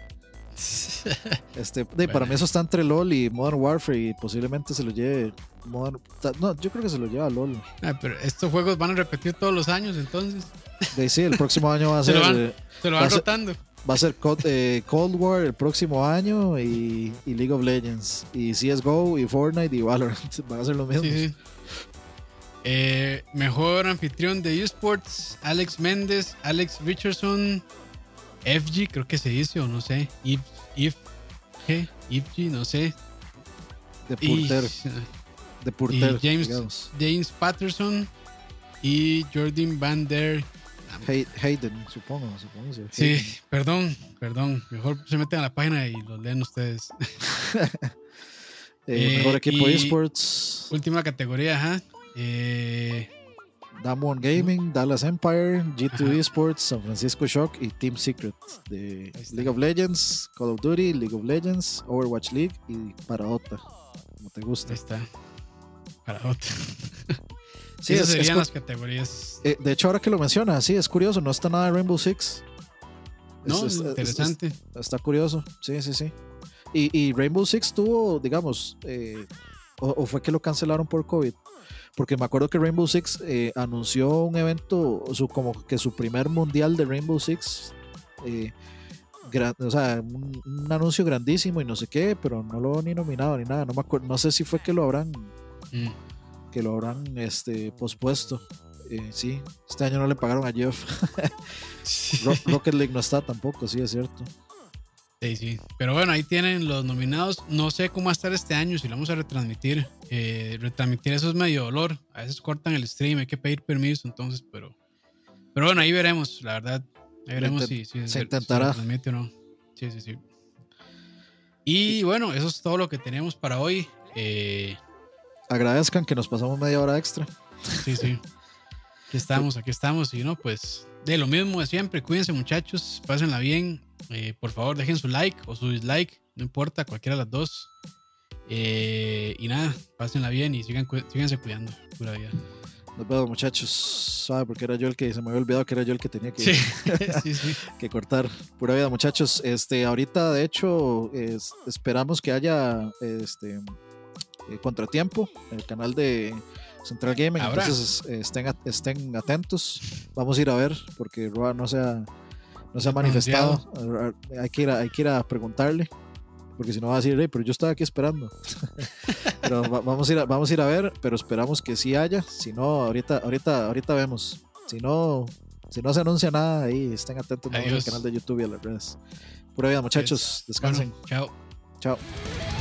Este, de, para mí eso está entre LOL y Modern Warfare y posiblemente se lo lleve Modern, no, yo creo que se lo lleva LOL. Ah, pero estos juegos van a repetir todos los años, entonces De sí, el próximo año va a Se ser lo van- se lo Va van ser- rotando. Va a ser Cold, eh, Cold War el próximo año y, y League of Legends. Y CSGO y Fortnite y Valorant. Van a ser lo mismo. Sí, sí. Eh, mejor anfitrión de esports, Alex Méndez, Alex Richardson, FG, creo que se dice, o no sé. If, if, ¿qué? FG, no sé. De Y- Purter. De Purter. y James- digamos. James Patterson y Jordan Van Der. Hay- Hayden, supongo. supongo sí. Hayden. perdón, perdón. Mejor se meten a la página y los leen ustedes. Eh, Eh, mejor equipo y- esports. Última categoría, ajá. Eh, Damwon Gaming, Dallas Empire, G2 Ajá. Esports, San Francisco Shock y Team Secret de. League of Legends, Call of Duty, League of Legends, Overwatch League y para Dota. Como te gusta. ahí está. Para otro. Sí, Esas es- serían las categorías. Eh, de hecho, ahora que lo menciona, sí, es curioso, no está nada de Rainbow Six. No, Es- es- es- interesante. es- está curioso, sí, sí, sí. Y, y Rainbow Six tuvo, digamos, eh, o, o fue que lo cancelaron por COVID. Porque me acuerdo que Rainbow Six eh, anunció un evento, su, como que su primer mundial de Rainbow Six. eh, gran- o sea, un, un anuncio grandísimo y no sé qué, pero no lo ni nominado ni nada. No me acuerdo, no sé si fue que lo habrán Mm. que lo habrán este, pospuesto. Eh, sí, este año no le pagaron a Jeff. Ro- Rocket League no está tampoco, sí, es cierto. Sí, sí. Pero bueno, ahí tienen los nominados. No sé cómo va a estar este año, si lo vamos a retransmitir. Eh, retransmitir eso es medio dolor. A veces cortan el stream, hay que pedir permiso, entonces, pero. Pero bueno, ahí veremos, la verdad. Ahí veremos si, si se intentará. o no. Sí, sí, sí. Y bueno, eso es todo lo que tenemos para hoy. Eh, Agradezcan que nos pasamos media hora extra. Sí, sí. Aquí estamos, aquí estamos. Y no, pues de lo mismo de siempre. Cuídense, muchachos. Pásenla bien. Eh, por favor, dejen su like o su dislike. No importa, cualquiera de las dos. Eh, y nada, pásenla bien y sigan, síganse cuidando. Pura vida. Nos vemos, muchachos. Suave, porque era yo el que se me había olvidado que era yo el que tenía que, Sí, sí, sí. que cortar. Pura vida, muchachos. Este, ahorita, de hecho, es- esperamos que haya este, eh, Contratiempo, el canal de Central Gaming. Ahora. Entonces estén, at- estén atentos. Vamos a ir a ver, porque Roa no se ha, no se ha manifestado. Hay que, ir a, hay que ir a preguntarle, porque si no va a decir, "Ey, pero yo estaba aquí esperando. pero va- vamos, a ir a, vamos a ir a ver, pero esperamos que sí haya. Si no, ahorita, ahorita, ahorita vemos. Si no, si no se anuncia nada, ahí estén atentos al canal de YouTube y a las redes. Pura vida, muchachos. Descansen. Bueno, chao. Chao.